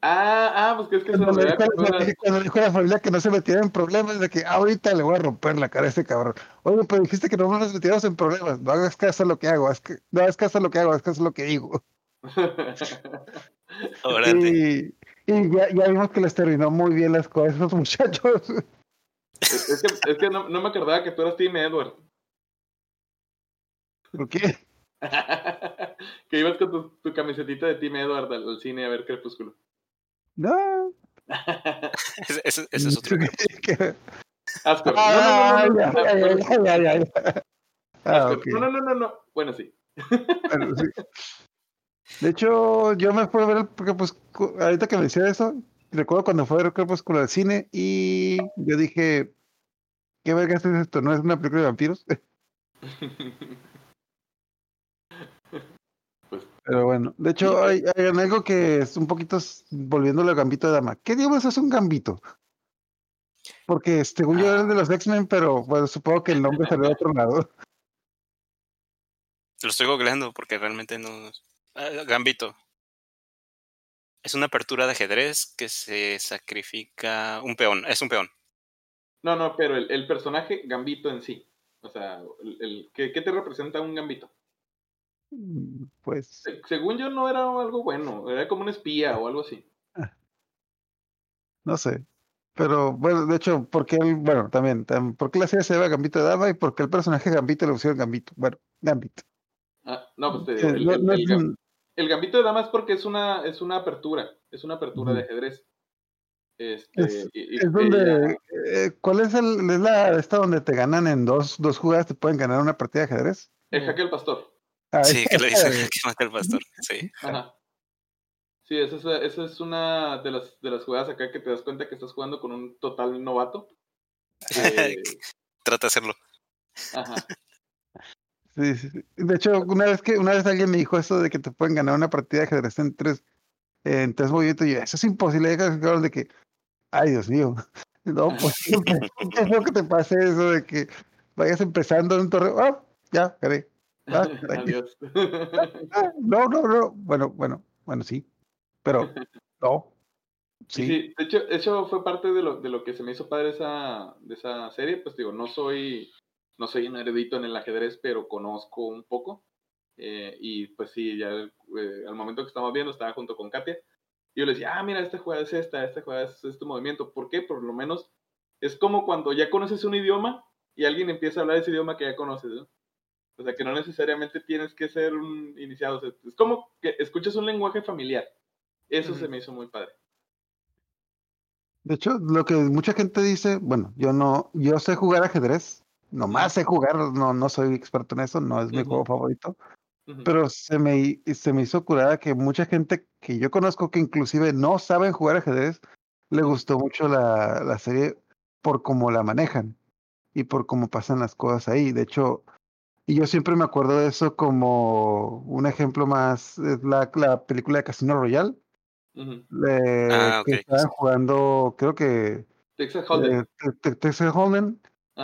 C: Ah, ah, pues que es que se
D: Cuando le,
C: olvidaba
D: dijo, la- cuando le dijo a la familia que no se metiera en problemas, de que ahorita le voy a romper la cara a este cabrón. Oye, pero dijiste que no nos metiéramos en problemas. No hagas caso a lo que hago, haz que- no hagas caso a lo que hago, haz caso a lo que digo. Y, y ya, ya vimos que les terminó muy bien las cosas a esos muchachos.
C: es, es que, es que no, no me acordaba que tú eras Team Edward.
D: ¿Por qué?
C: que ibas con tu, tu camisetita de Team Edward al, al cine a ver Crepúsculo.
D: No.
B: Ese, ese- ese es otro.
C: No,
D: Ah,
C: no, no, no. Bueno, sí.
D: Bueno, sí. De hecho, yo me fui a ver el Crepúsculo, ahorita que me decía eso, recuerdo cuando fue el Crepúsculo al cine y yo dije, ¿qué vergas es esto? ¿No es una película de vampiros?
C: Pues,
D: Pero bueno, de hecho hay, hay algo que es un poquito volviéndole al gambito de dama. ¿Qué diablos es un gambito? Porque según yo era el de los X-Men, pero bueno, supongo que el nombre salió de otro lado.
B: Lo estoy googleando porque realmente no. Ah, Gambito. Es una apertura de ajedrez que se sacrifica. Un peón, es un peón.
C: no, no, pero el, el personaje Gambito en sí. O sea, el, el- ¿qué, qué te representa un Gambito?
D: Mm, Pues
C: Se- según yo no era algo bueno, era como un espía o algo así.
D: no sé. Pero bueno, de hecho, ¿por qué el, bueno, también, tam- ¿por qué la serie se llama Gambito de Dama y por qué el personaje Gambito le pusieron Gambito? Bueno, Gambito.
C: Ah, no, pues te digo, el, gambito de dama es porque es una, es una apertura, es una apertura de ajedrez. Este,
D: Es-
C: y- ella-
D: donde, eh, ¿cuál es el, es la esta donde te ganan en dos, dos jugadas, te pueden ganar una partida de ajedrez?
C: el jaque pastor.
D: Ah,
B: Sí, que le dicen
D: eh,
B: que mata el pastor. Sí.
C: Ajá. Sí, esa es, esa es una de las, de las jugadas acá que te das cuenta que estás jugando con un total novato. Eh,
B: Trata de hacerlo.
C: ajá.
D: Sí, sí, sí. De hecho, una vez que una vez alguien me dijo eso de que te pueden ganar una partida de ajedrez en tres, en tres movimientos, y yo, eso es imposible. De que, ay, Dios mío. No, pues siempre, qué feo que te pase eso de que vayas empezando en un torneo. Ah, ya, gané. Ah.
C: Adiós.
D: No, no, no. Bueno, bueno, bueno, sí. Pero, no.
C: Sí.
D: Sí.
C: de hecho, eso fue parte de lo, de lo que se me hizo padre esa, de esa serie. Pues digo, no soy, no soy un erudito en el ajedrez, pero conozco un poco. Eh, y pues sí, ya eh, al momento que estamos viendo, estaba junto con Katia. Y yo le decía, ah, mira, esta jugada es esta, esta jugada es este movimiento. ¿Por qué? Por lo menos es como cuando ya conoces un idioma y alguien empieza a hablar ese idioma que ya conoces, ¿no? O sea, que no necesariamente tienes que ser un iniciado. O sea, es como que escuchas un lenguaje familiar. Eso se me hizo muy padre.
D: De hecho, lo que mucha gente dice, bueno, yo no, yo sé jugar ajedrez, nomás sé jugar, no, no soy experto en eso, no es mi juego favorito, pero se me, se me hizo curada que mucha gente que yo conozco que inclusive no saben jugar ajedrez, le gustó mucho la, la serie por cómo la manejan y por cómo pasan las cosas ahí. De hecho, y yo siempre me acuerdo de eso como un ejemplo más, es la, la película de Casino Royale, eh,
B: Ah,
D: que
B: ok.
D: estaban jugando, creo que
C: Texas Hold'em.
D: eh, Te- Texas Hold'em.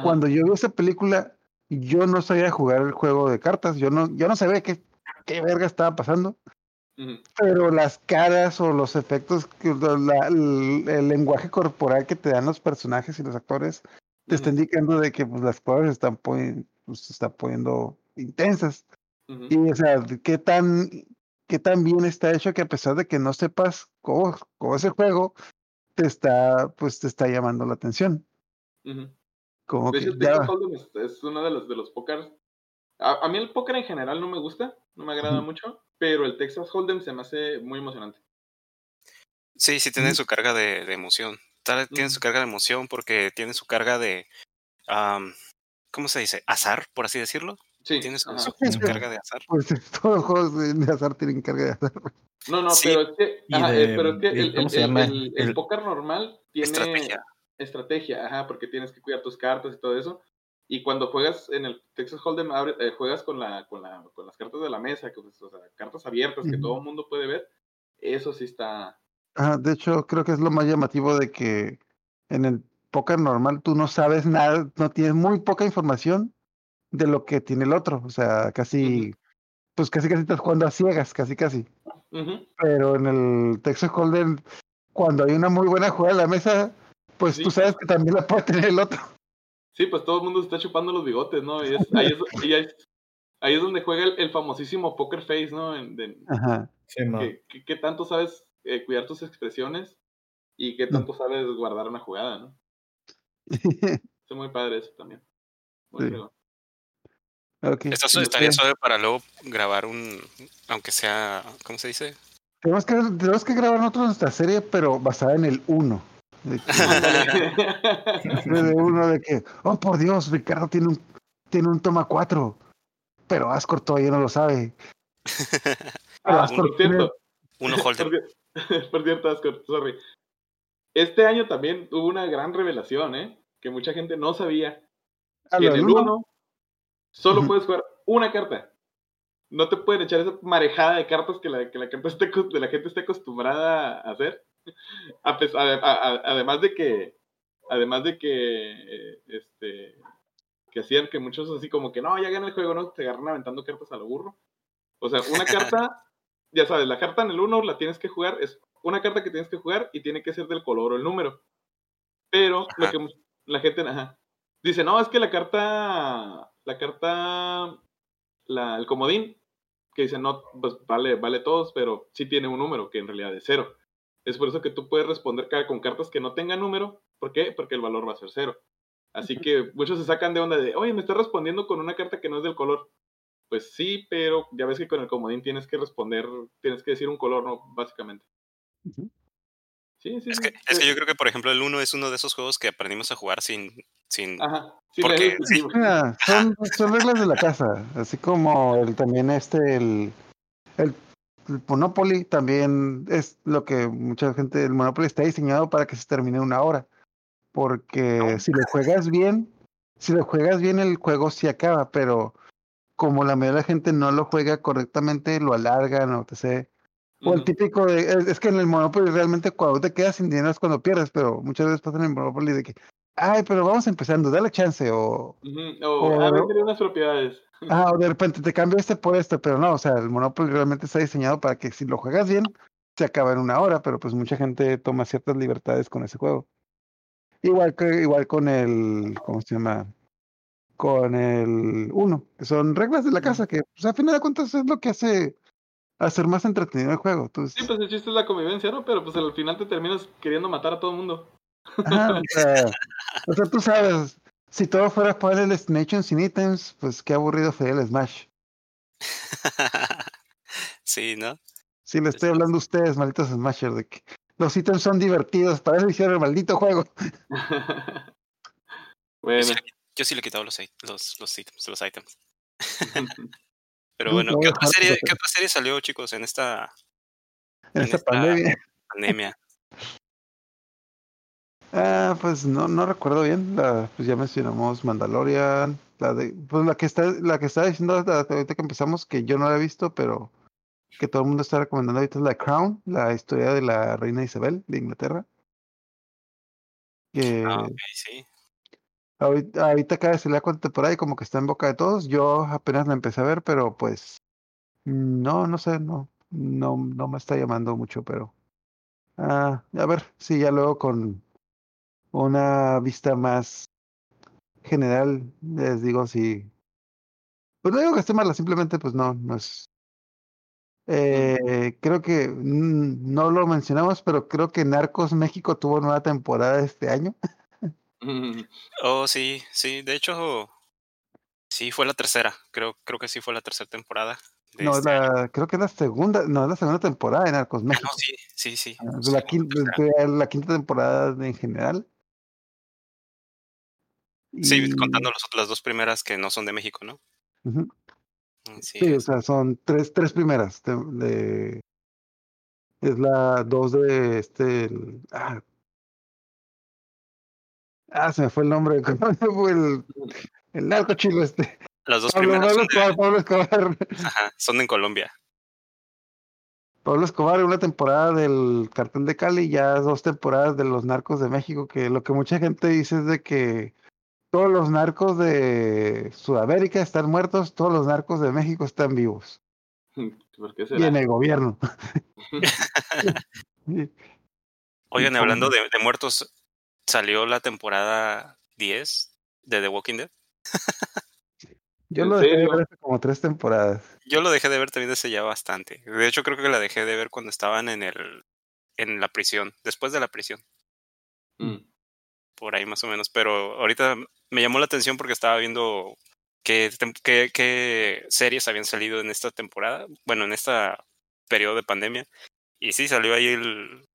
D: Cuando yo vi esa película, yo no sabía jugar el juego de cartas, yo no, yo no sabía qué, qué verga estaba pasando, pero las caras o los efectos, que- la- el, el lenguaje corporal que te dan los personajes y los actores, te está
C: Ujú.
D: indicando de que pues, las cosas están, poni- pues, se están poniendo intensas. Y, o sea, qué tan, qué tan bien está hecho que a pesar de que no sepas cómo, cómo es el juego, te está, pues, te está llamando la atención.
C: Ujú.
D: Como
C: De
D: que
C: hecho,
D: ya-
C: Hold'em es, uno de los, de los pókers. A, a mí el póker en general no me gusta, no me agrada mucho, pero el Texas Hold'em se me hace muy emocionante.
B: Sí, sí tiene su carga de, de emoción. Tal- Tiene su carga de emoción porque tiene su carga de, ¿cómo se dice? Azar, por así decirlo.
C: Sí.
B: Tiene su, su- su carga de azar.
D: Pues todos los juegos de, de azar tienen carga de azar.
C: No, no,
B: Sí.
C: pero es que,
F: Y
C: ajá,
F: de-
C: eh, pero es que
F: y
C: el,
F: ¿cómo
C: el-
F: se
C: el-
F: llama?
C: el- el
F: El-
C: póker normal tiene
B: Estrategia.
C: estrategia, ajá, porque tienes que cuidar tus cartas y todo eso. Y cuando juegas en el Texas Hold'em, eh, juegas con, la, con, la, con las cartas de la mesa, que, pues, o sea, cartas abiertas que todo el mundo puede ver. Eso sí está.
D: Ajá, de hecho, creo que es lo más llamativo de que en el póker normal tú no sabes nada, no tienes muy poca información de lo que tiene el otro. O sea, casi, pues casi casi estás jugando a ciegas, casi casi. Pero en el Texas Hold'em, cuando hay una muy buena jugada en la mesa, pues
C: Sí.
D: tú sabes que también la puede tener el otro.
C: Sí, pues todo el mundo se está chupando los bigotes, ¿no? Y es- ahí, es, y ahí es- ahí es donde juega el, el famosísimo poker face, ¿no? En- de-
D: Ajá.
F: Sí, mo.
C: que, que- que tanto sabes eh, cuidar tus expresiones y qué tanto sabes guardar una jugada, ¿no? Es muy padre eso también. Muy
D: Sí.
C: fregón.
D: Ok,
B: Esto
D: sí,
B: estaría
D: sí.
B: suave para luego grabar un, aunque sea, ¿cómo se dice?
D: Tenemos que, tenemos que grabar nosotros nuestra serie, pero basada en el 1. De, que- de uno de que, oh por Dios, Ricardo tiene un, tiene un toma 4, pero Ascor todavía no lo sabe.
C: Ah,
D: Ascor
C: por
D: tiene-
C: cierto,
B: Uno
C: por,
B: Hold'em.
C: cier- por cierto, Ascor, sorry. Este año también hubo una gran revelación, ¿eh? Que mucha gente no sabía. Que en el
D: del uno.
C: 1 solo puedes jugar una carta. No te pueden echar esa marejada de cartas que la, que la, gente, esté, acos- de la gente esté acostumbrada a hacer. A pes- ade- a- a- además de que, además de que, eh, este, que hacían que muchos así como que no, ya gané el juego, ¿no? Te agarran aventando cartas a lo burro. O sea, una carta, ya sabes, la carta en el 1 la tienes que jugar, es una carta que tienes que jugar y tiene que ser del color o el número. Pero lo que la gente ajá, dice, no, es que la carta, la carta, la, el comodín, que dice, no, pues vale, vale todos, pero sí tiene un número, que en realidad es cero. Es por eso que tú puedes responder con cartas que no tengan número, ¿Por qué? Porque el valor va a ser cero. Así que muchos se sacan de onda de, oye, me está respondiendo con una carta que no es del color. Pues sí, pero ya ves que con el comodín tienes que responder, tienes que decir un color, ¿no? Básicamente. Sí, sí.
B: Es
C: sí.
B: que, es que yo creo que, por ejemplo, el 1 es uno de esos juegos que aprendimos a jugar sin. sin
C: Ajá. Sí,
B: Porque-.
D: Mira, son, son reglas de la casa, así como el también este, el, el, el Monopoly también es lo que mucha gente, el Monopoly está diseñado para que se termine una hora, porque si lo juegas bien, si lo juegas bien el juego sí acaba, pero como la mayoría de la gente no lo juega correctamente, lo alargan o te sé. O el típico de, es, es que en el Monopoly realmente cuando te quedas sin dinero es cuando pierdes, pero muchas veces pasa en el Monopoly de que, ay, pero vamos empezando, dale chance, o,
C: Ujú. O,
D: o-
C: ah, venderé unas propiedades.
D: ah, o de repente te cambio este por este, pero no, o sea, el Monopoly realmente está diseñado para que si lo juegas bien, se acaba en una hora, pero pues mucha gente toma ciertas libertades con ese juego. Igual que, igual con el, ¿cómo se llama? Con el uno, que son reglas de la casa, que pues, a final de cuentas es lo que hace hacer más entretenido el juego. Entonces,
C: Sí, pues el chiste es la convivencia, ¿no? Pero pues al final te terminas queriendo matar a todo el mundo.
D: Ajá, o, sea, o sea, tú sabes, si todo fuera para el Destination sin ítems, pues qué aburrido sería el Smash.
B: sí, ¿no?
D: Si le estoy hablando a ustedes, malditos Smashers, de que los ítems son divertidos, para eso hicieron el maldito juego.
B: Yo
C: bueno.
B: sí, le, yo sí le he quitado los, los, los ítems, los ítems. Pero bueno, ¿qué otra, serie, ¿qué otra serie salió, chicos, en esta
D: En
B: En
D: esta
B: esta-
D: pandemia.
B: pandemia?
D: Ah, pues no, no recuerdo bien. La, pues ya mencionamos Mandalorian. La de, pues la que está, la que está diciendo ahorita que empezamos, que yo no la he visto, pero que todo el mundo está recomendando ahorita es la Crown, la historia de la reina Isabel de Inglaterra. Que
B: Ah, ok, sí.
D: Ahorita, ahorita acaba de salir la cuarta temporada y como que está en boca de todos. Yo apenas la empecé a ver, pero pues no, no sé, no, no, no me está llamando mucho, pero ah, a ver, sí, ya luego con una vista más general, les digo si. Pues no digo que esté mala, simplemente pues no, no es. Eh, creo que mm, no lo mencionamos, pero creo que Narcos México tuvo nueva temporada este año.
B: Oh, sí, sí. De hecho, sí, fue la tercera. Creo, creo que sí fue la tercera temporada. de
D: No, es
B: este
D: la, creo que es la segunda, no, es la segunda temporada de Narcos
B: Ah,
D: México.
B: no, sí, sí, sí.
D: Ah, la, quinta, la quinta temporada en general.
B: Sí,
D: Y-
B: contando los- las dos primeras que no son de México, ¿no? Así
D: Sí, o sea, son tres, tres primeras. de- de- es la dos de este. el- ah, ah, se me fue el nombre. ¿Cómo se fue el, el narco chilo este?
B: Las dos
D: Pablo,
B: primeras
D: Pablo
B: son, de-
D: Escobar, Pablo Escobar.
B: ajá, son en Colombia.
D: Pablo Escobar, una temporada del Cartel de Cali, ya dos temporadas de los narcos de México, que lo que mucha gente dice es de que todos los narcos de Sudamérica están muertos, todos los narcos de México están vivos.
C: ¿Por qué
D: Y
C: será?
D: en el gobierno.
B: Oigan,
D: Y
B: hablando de muertos, salió la temporada 10 de The Walking Dead.
D: Yo
C: ¿En
D: lo dejé de ver hace como tres temporadas.
B: Yo lo dejé de ver también desde ya bastante. De hecho, creo que la dejé de ver cuando estaban en el en la prisión, después de la prisión,
C: Mm.
B: por ahí más o menos. Pero ahorita me llamó la atención porque estaba viendo qué, qué, qué series habían salido en esta temporada, bueno, en este periodo de pandemia. Y sí, salió ahí el,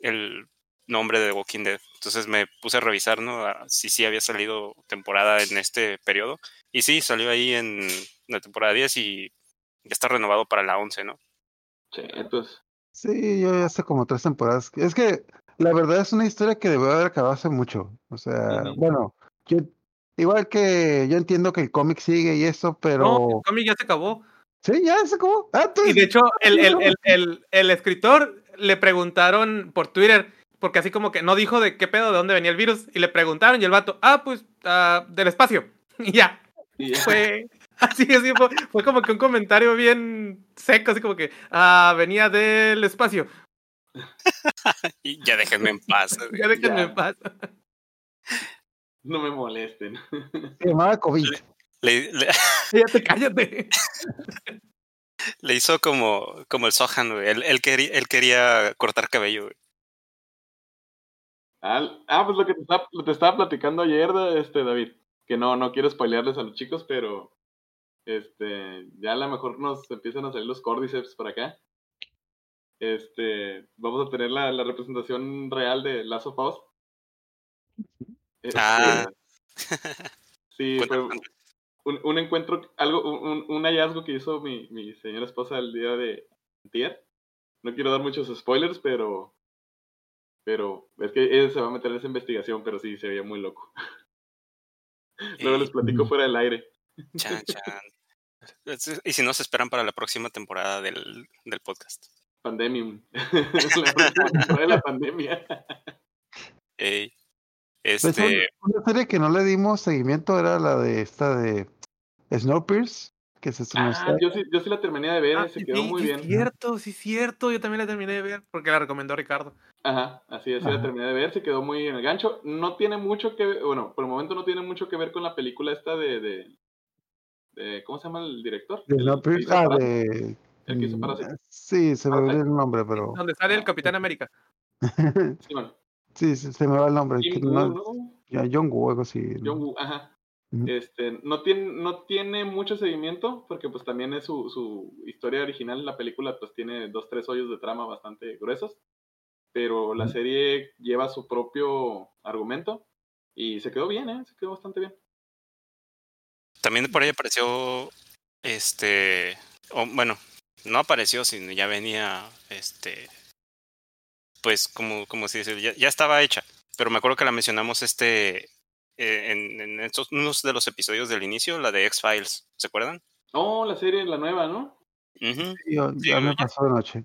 B: el nombre de The Walking Dead. Entonces me puse a revisar, ¿no? A si sí había salido temporada en este periodo. Y sí, salió ahí en la temporada 10 y ya está renovado para la 11, ¿no?
C: Chetos.
D: Sí, yo ya hace como tres temporadas. Es que la verdad es una historia que debió haber acabado hace mucho. O sea, bueno, yo, igual que yo entiendo que el cómic sigue y eso, pero...
E: No, el cómic ya se acabó.
D: Sí, ya se acabó. Ah,
E: Y
D: entonces-
E: de hecho, el, el, el, el, el escritor le preguntaron por Twitter, porque así como que no dijo de qué pedo, de dónde venía el virus, y le preguntaron, y el vato, ah, pues, ah, del espacio. Y ya,
C: Y ya.
E: fue así, así fue, fue como que un comentario bien seco, así como que, ah, venía del espacio.
B: Y ya déjenme en paz.
E: Ya déjenme
C: Ya.
E: en paz.
C: No me molesten.
D: Se llamaba COVID.
B: Le, le,
E: Cállate, cállate.
B: le hizo como, como el Sohan, güey. Él, él, quería, él quería cortar cabello, güey.
C: Ah, pues lo que te estaba, lo te estaba platicando ayer, este, David. Que no, no quiero spoilearles a los chicos, pero este, ya a lo mejor nos empiezan a salir los Cordyceps por acá. Este, vamos a tener la, la representación real de Last of Us. Este,
B: Ah.
C: sí, fue un, un encuentro, algo, un, un hallazgo que hizo mi, mi señora esposa el día de antier. No quiero dar muchos spoilers, pero pero es que ella se va a meter en esa investigación, pero sí, se veía muy loco. Luego les platico fuera del aire.
B: Chan, chan. Y si no, se esperan para la próxima temporada del, del podcast.
C: Pandemium. la próxima temporada de la pandemia.
B: Ey.
D: Pues,
B: Este,
D: Una serie que no le dimos seguimiento era la de esta de Snowpiercer, que se estrenó
C: Ah, yo sí, yo sí la terminé de ver,
E: Ah,
C: eh, se
E: sí,
C: quedó
E: sí,
C: muy
E: sí
C: bien.
E: es cierto, sí es cierto. Yo también la terminé de ver porque la recomendó Ricardo.
C: Ajá, así es, sí la terminé de ver, se quedó muy en el gancho. No tiene mucho que ver, bueno, por el momento no tiene mucho que ver con la película esta de, de, de- ¿cómo se llama el director?
D: de Snowpiercer,
C: hizo
D: ah, de...
C: El que hizo
D: mm,
C: Parasite.
D: Sí, se me olvidó el nombre, pero...
E: Donde sale el Capitán América.
C: Sí, bueno,
D: sí, se, se me va el nombre.
C: Jim
D: que
C: Woo,
D: no-
C: ¿no?
D: ya, John Woo, algo así.
C: John Woo, ajá. Este, no tiene, no tiene mucho seguimiento, porque pues también es su, su historia original, la película pues tiene dos, tres hoyos de trama bastante gruesos, pero la serie lleva su propio argumento y se quedó bien, ¿eh? Se quedó bastante bien.
B: también por ahí apareció, este, bueno, no apareció, sino ya venía, este, pues como, como se dice, ya, ya estaba hecha, pero me acuerdo que la mencionamos este, eh, en, en estos, unos de los episodios del inicio, la de X-Files, ¿se acuerdan?
C: Oh, la serie, la nueva, ¿no?
D: Yo-
B: Sí,
D: ya me pasó de noche.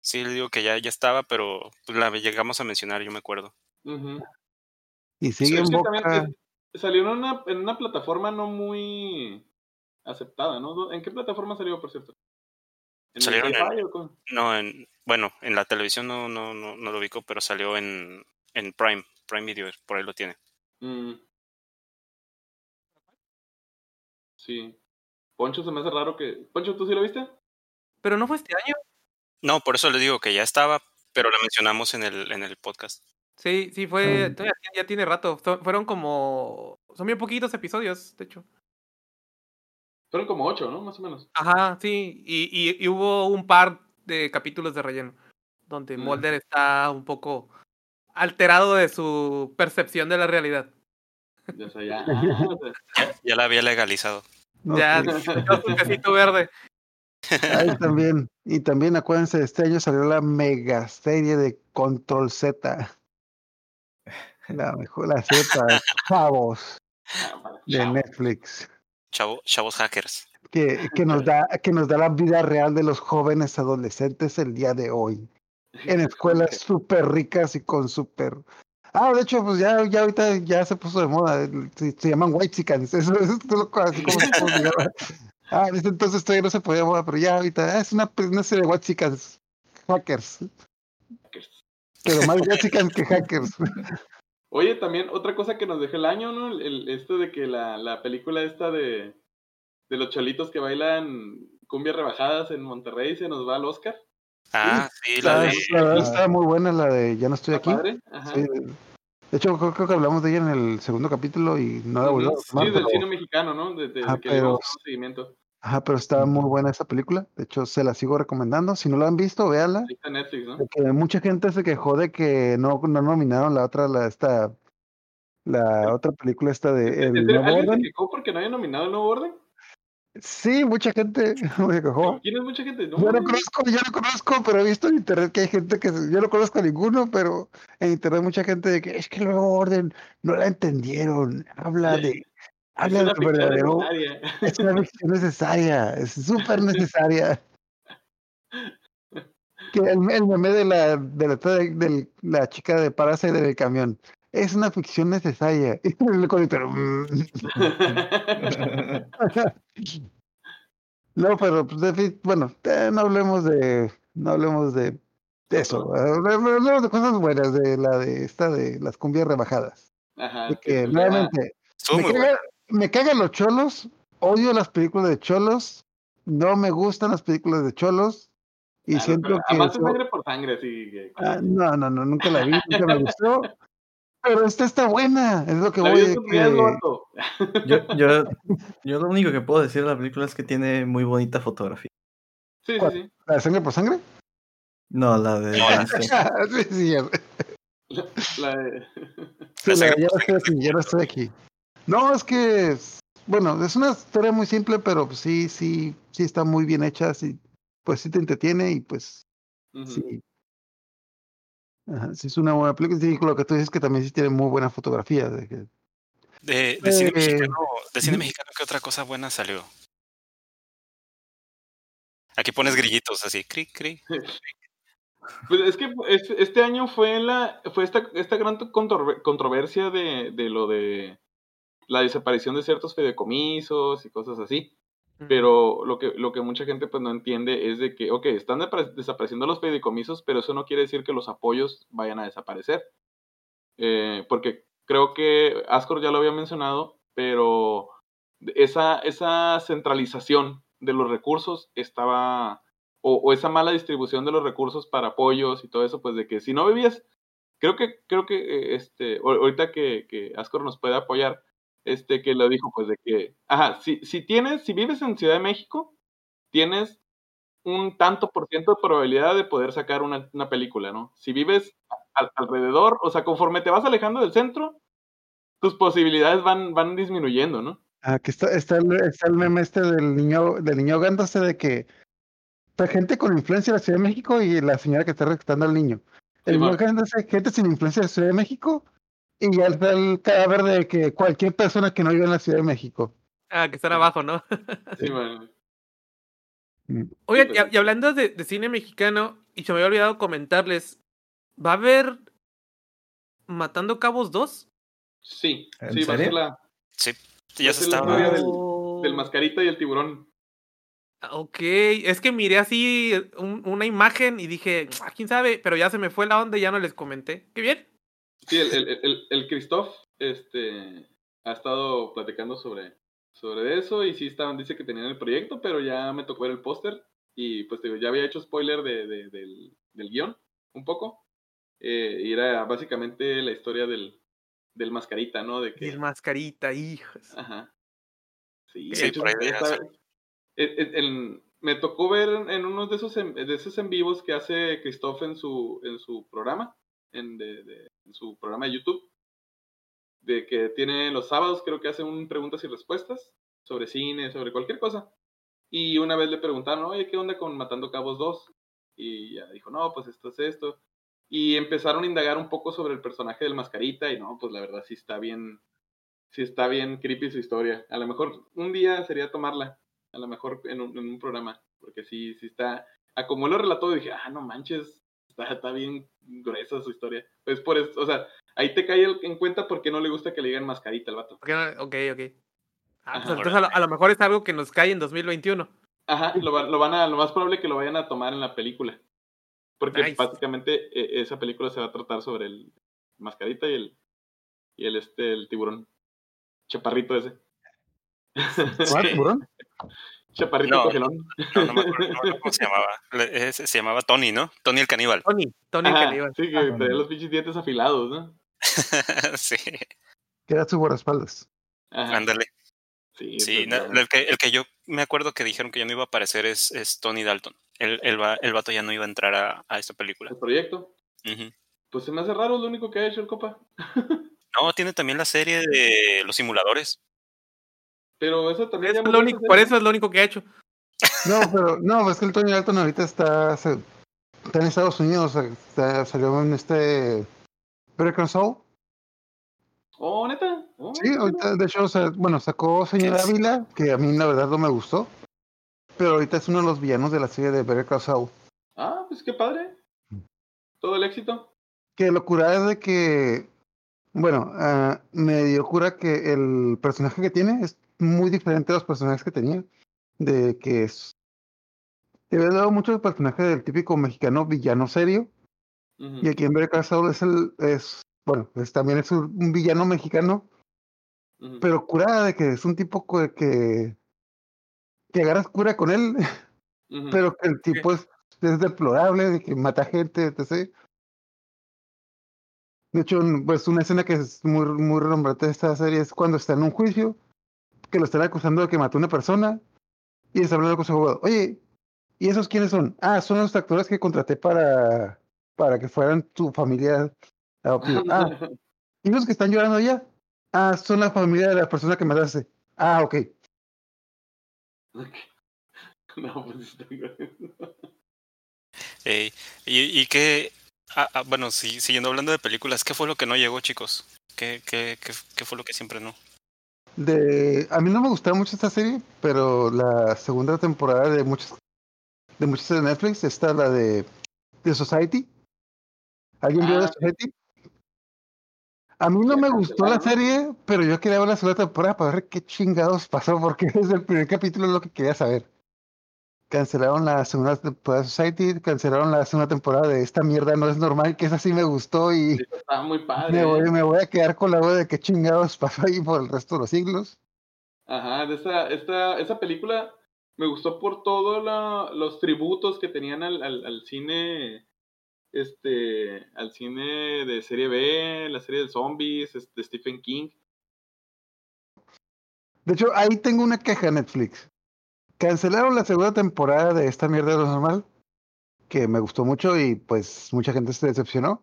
B: Sí, le digo que ya, ya estaba, pero pues, la llegamos a mencionar, yo me acuerdo.
D: Y
C: Sí,
D: sigue en boca...
C: es- salió en una, en una plataforma no muy aceptada, ¿no? ¿En qué plataforma salió, por cierto? ¿En el
B: Salieron en-
C: Sci-Fi o?
B: No, en, bueno, en la televisión no, no, no, no lo ubico, pero salió en, en Prime, Prime Video, por ahí lo tiene.
C: Mm. Sí. Poncho se me hace raro que. Poncho, ¿tú sí lo viste?
E: Pero no fue este año.
B: No, por eso le digo que ya estaba, pero la mencionamos en el, en el podcast.
E: Sí, sí, fue.
D: Mm.
E: todavía ya tiene rato. Fueron como. Son bien poquitos episodios, de hecho.
C: Fueron como ocho, ¿no? Más o menos.
E: Ajá, sí. Y, y, y hubo un par de capítulos de relleno. Donde
C: Mm.
E: Mulder está un poco alterado de su percepción de la realidad.
C: Ya sé, ya. ah,
B: Ya la había legalizado.
D: No,
E: Ya,
D: pues,
E: casito verde.
D: ahí también. Y también acuérdense, este año salió la mega serie de Control Z. La mejor, la para chavos de. Netflix.
B: Chavo, chavos hackers.
D: Que, que nos da, que nos da la vida real de los jóvenes adolescentes el día de hoy. En escuelas súper ricas y con súper. Ah, de hecho, pues ya, ya ahorita ya se puso de moda. Se, se llaman white chickens. Eso, eso es lo así como se llama. Ah, en ese entonces todavía no se podía moda, pero ya ahorita ah, es una, una serie de white chickens. Hackers. Pero más white chickens que hackers.
C: Oye, también otra cosa que nos dejó el año, ¿no? El, el- esto de que la, la película esta de, de los cholitos que bailan cumbias rebajadas en Monterrey se nos va al Oscar.
B: Ah, sí, la
D: La,
B: de.
D: la verdad está muy buena la de Ya no estoy
C: ¿Está
D: aquí. Sí, de hecho, creo, creo que hablamos de ella en el segundo capítulo y no la volvimos a
C: Sí, del
D: pero-
C: cine mexicano, ¿no? Desde
D: Ajá,
C: que
D: pero-
C: llevamos un seguimiento.
D: Ajá, pero está muy buena esa película. De hecho, se la sigo recomendando. Si no la han visto, véala.
C: Está en Netflix, ¿no?
D: De que mucha gente se quejó de que no, no nominaron la otra, la esta, la otra película esta de
C: ¿En
D: El? Nuevo
C: ¿Alguien se
D: Orden.
C: quejó porque no nominado el nuevo orden?
D: Sí, mucha gente quejó.
C: ¿Quién es mucha gente? No,
D: Yo no conozco, yo no conozco, pero he visto en internet que hay gente que yo no conozco a ninguno, pero en internet mucha gente de que es que el nuevo orden no la entendieron. Habla de, habla del
C: ficción
D: verdadero,
C: necesaria.
D: es una ficción necesaria, es súper necesaria. Que el, el meme de la, de la, de la chica de Parasite en el camión. Es una ficción necesaria. Y el "Mm". No, pero pues, bueno, eh, no hablemos de, no hablemos de, de eso. Hablemos de cosas buenas, de la de esta de las cumbias rebajadas.
C: Ajá,
D: De
C: que pues,
B: Estuvo
D: me, caga- me cagan los cholos, odio las películas de cholos, no me gustan las películas de cholos, Y
C: Claro,
D: siento que. Eso-
C: sangre por sangre, que.
D: Ah, no, no, no, nunca la vi, nunca me gustó. Pero esta está buena, es lo que
C: La
D: voy de
C: riesgo,
D: que.
F: Yo, yo, yo lo único que puedo decir de la película es que tiene muy bonita fotografía.
C: Sí, sí,
D: ¿Cuál?
C: sí.
D: ¿La de sangre por sangre?
F: No, la de...
B: No, la-
D: sí, sí, ya,
C: La, la de-
D: sí,
B: La
D: la-
B: sangre
D: ya
B: por
D: estoy aquí, ya no estoy aquí. No, es que. Bueno, es una historia muy simple, pero pues sí, sí, sí está muy bien hecha, sí, pues sí te entretiene y pues
C: Ujú.
D: sí. Ajá, sí es una buena película. Sí, lo que tú dices es que también sí tiene muy buena fotografía. De que,
B: De, de cine
D: Eh,
B: mexicano, de cine mexicano, ¿qué otra cosa buena salió? Aquí pones grillitos así, cri, cri.
C: Pues es que es- este año fue la fue esta, esta gran controver- controversia de, de lo de la desaparición de ciertos fideicomisos y cosas así. Pero lo que, lo que mucha gente pues no entiende es de que, ok, están desapareciendo los fideicomisos, pero eso no quiere decir que los apoyos vayan a desaparecer. Eh, porque creo que Ascor ya lo había mencionado, pero esa, esa centralización de los recursos estaba, o, o esa mala distribución de los recursos para apoyos y todo eso, pues de que si no vivías, creo que, creo que eh, este, ahor- ahorita que, que Ascor nos puede apoyar, este que lo dijo, pues de que, ajá, si, si tienes, si vives en Ciudad de México, tienes un tanto por ciento de probabilidad de poder sacar una, una película, ¿no? Si vives al- alrededor, o sea, conforme te vas alejando del centro, tus posibilidades van, van disminuyendo, ¿no?
D: Ah, que está, está, el, está el meme este del niño, del niño ahogándose de que está gente con influencia de la Ciudad de México y la señora que está rescatando al niño. El
C: Sí,
D: niño ahogándose, gente sin influencia de la Ciudad de México y ya está el cadáver de que cualquier persona que no vive en la Ciudad de México.
E: Ah, que están abajo, ¿no?
C: Sí, bueno.
E: Oigan,
C: Sí,
E: y, hablando de, de cine mexicano, y se me había olvidado comentarles, ¿va a haber Matando Cabos 2?
C: Sí,
F: ¿En
C: sí, va a ser la
B: Sí, ya se
C: la
B: estaba.
C: historia del- del mascarita y el tiburón.
E: Ok, es que miré así un- una imagen y dije, "Ah, quién sabe, pero ya se me fue la onda y ya no les comenté. Qué bien.
C: Sí, el, el, el, el Christoph este, ha estado platicando sobre, sobre eso y sí estaban, dice que tenían el proyecto, pero ya me tocó ver el póster y pues digo, ya había hecho spoiler de, de- del, del guion un poco. Eh, y era básicamente la historia del, del mascarita, ¿no? De que,
E: el mascarita, hijos.
C: Ajá. Sí,
B: Sí,
C: hecho, el- el- me tocó ver en uno de esos en, de esos en vivos que hace Christoph en su en su programa, en, de- su programa de YouTube, de que tiene los sábados, creo que hace un preguntas y respuestas sobre cine, sobre cualquier cosa. Y una vez le preguntaron, oye, ¿qué onda con Matando Cabos 2? Y ya dijo, no, pues esto es esto. Y empezaron a indagar un poco sobre el personaje del mascarita y no, pues la verdad sí está bien, sí está bien creepy su historia. A lo mejor un día sería tomarla, a lo mejor en un, en un programa, porque sí, sí está, a como lo relató, dije, ah, no manches, está, está bien gruesa su historia. Pues por eso, o sea, ahí te cae el- en cuenta por qué no le gusta que le digan mascarita al vato.
E: Ok, ok. Ah, pues
C: Ajá.
E: entonces a lo, a lo mejor es algo que nos cae en 2021.
C: Ajá, lo, lo van a, lo más probable es que lo vayan a tomar en la película. Porque
E: Nice.
C: básicamente eh, esa película se va a tratar sobre el mascarita y el, y el este, el tiburón. Chaparrito ese.
D: ¿Cuál, tiburón?
C: Chaparrito
B: No.
C: cogelón.
B: No, no me acuerdo, no cómo se llamaba. Se llamaba Tony, ¿no? Tony el caníbal.
E: Tony, Tony el caníbal.
C: sí, que
F: Ah,
C: tenía los pinches dientes afilados, ¿no?
B: sí,
D: Que era su guardaespaldas.
B: Ándale.
C: Sí,
B: Sí,
C: pues,
B: no, el, que, el que yo me acuerdo que dijeron que ya no iba a aparecer es, es Tony Dalton. El, el, va- el vato ya no iba a entrar a, a esta película.
C: el proyecto. Pues se me hace raro, lo único que ha hecho el Copa.
B: No, tiene también la serie de los simuladores.
C: Pero eso también
E: es lo único, por eso es lo único que ha hecho.
D: No, pero no, es que el Tony Dalton ahorita está, se- está en Estados Unidos, está- salió en este Call Saul.
C: Oh, neta. Oh,
D: Sí, ahorita, de hecho, o sea, bueno, sacó Señor Ávila, que a mí la verdad no me gustó, pero ahorita es uno de los villanos de la serie de Better Call Saul.
C: Ah, pues qué padre. Todo el éxito.
D: Que locura es de que, bueno, ah, me dio cura que el personaje que tiene es muy diferente a los personajes que tenía, de que es... Te había dado mucho el personaje del típico mexicano villano serio, y aquí en Better Call es el, es, bueno, es, también es un, villano mexicano, pero curada de que es un tipo que, que, agarras cura con él, pero que el tipo es es deplorable, de que mata gente, etc. De hecho, pues una escena que es muy, muy renombrante de esta serie es cuando está en un juicio, que lo están acusando de que mató a una persona, y está hablando con su abogado. Oye, ¿y esos quiénes son? Ah, son los actores que contraté para, para que fueran tu familia adoptiva. Ah, ¿y los que están llorando allá? Ah, son la familia de la persona que mataste. Ah, ok.
C: No, pues
B: y, y qué, ah, ah, bueno, sí, siguiendo hablando de películas, ¿qué fue lo que no llegó, chicos? ¿Qué, qué, qué, qué fue lo que siempre no?
D: De, a mí no me gustaba mucho esta serie, pero la segunda temporada de muchas de muchas de Netflix está la de The Society. ¿Alguien vio
C: Ah,
D: The Society? A mí no me gustó la serie, pero yo quería ver la segunda temporada para ver qué chingados pasó, porque desde el primer capítulo es lo que quería saber. Cancelaron la segunda temporada de Society, cancelaron la segunda temporada de esta mierda no es normal, que esa sí me gustó y
C: Sí, Está muy padre.
D: me voy, me voy a quedar con la duda de qué chingados pasó ahí por el resto de los siglos.
C: Ajá, de esa, esta, esa película me gustó por todos los tributos que tenían al, al, al cine, este, al cine de serie B, la serie de zombies, este, Stephen King.
D: De hecho, ahí tengo una queja Netflix. Cancelaron la segunda temporada de esta mierda de lo normal, que me gustó mucho y pues mucha gente se decepcionó.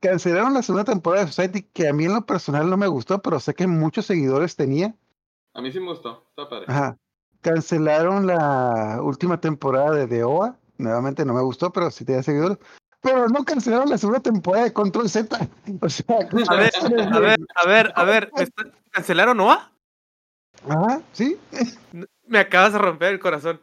D: Cancelaron la segunda temporada de Society, que a mí en lo personal no me gustó, pero sé que muchos seguidores tenía.
C: A mí sí me gustó, está padre.
D: Ajá. Cancelaron la última temporada de The OA. Nuevamente no me gustó, pero sí tenía seguidores. Pero no cancelaron la segunda temporada de Control Z. O sea,
E: A ver, a ver, a ver, a ver. ¿me está- ¿Cancelaron Noah?
D: Ajá, sí.
E: Me acabas de romper el corazón.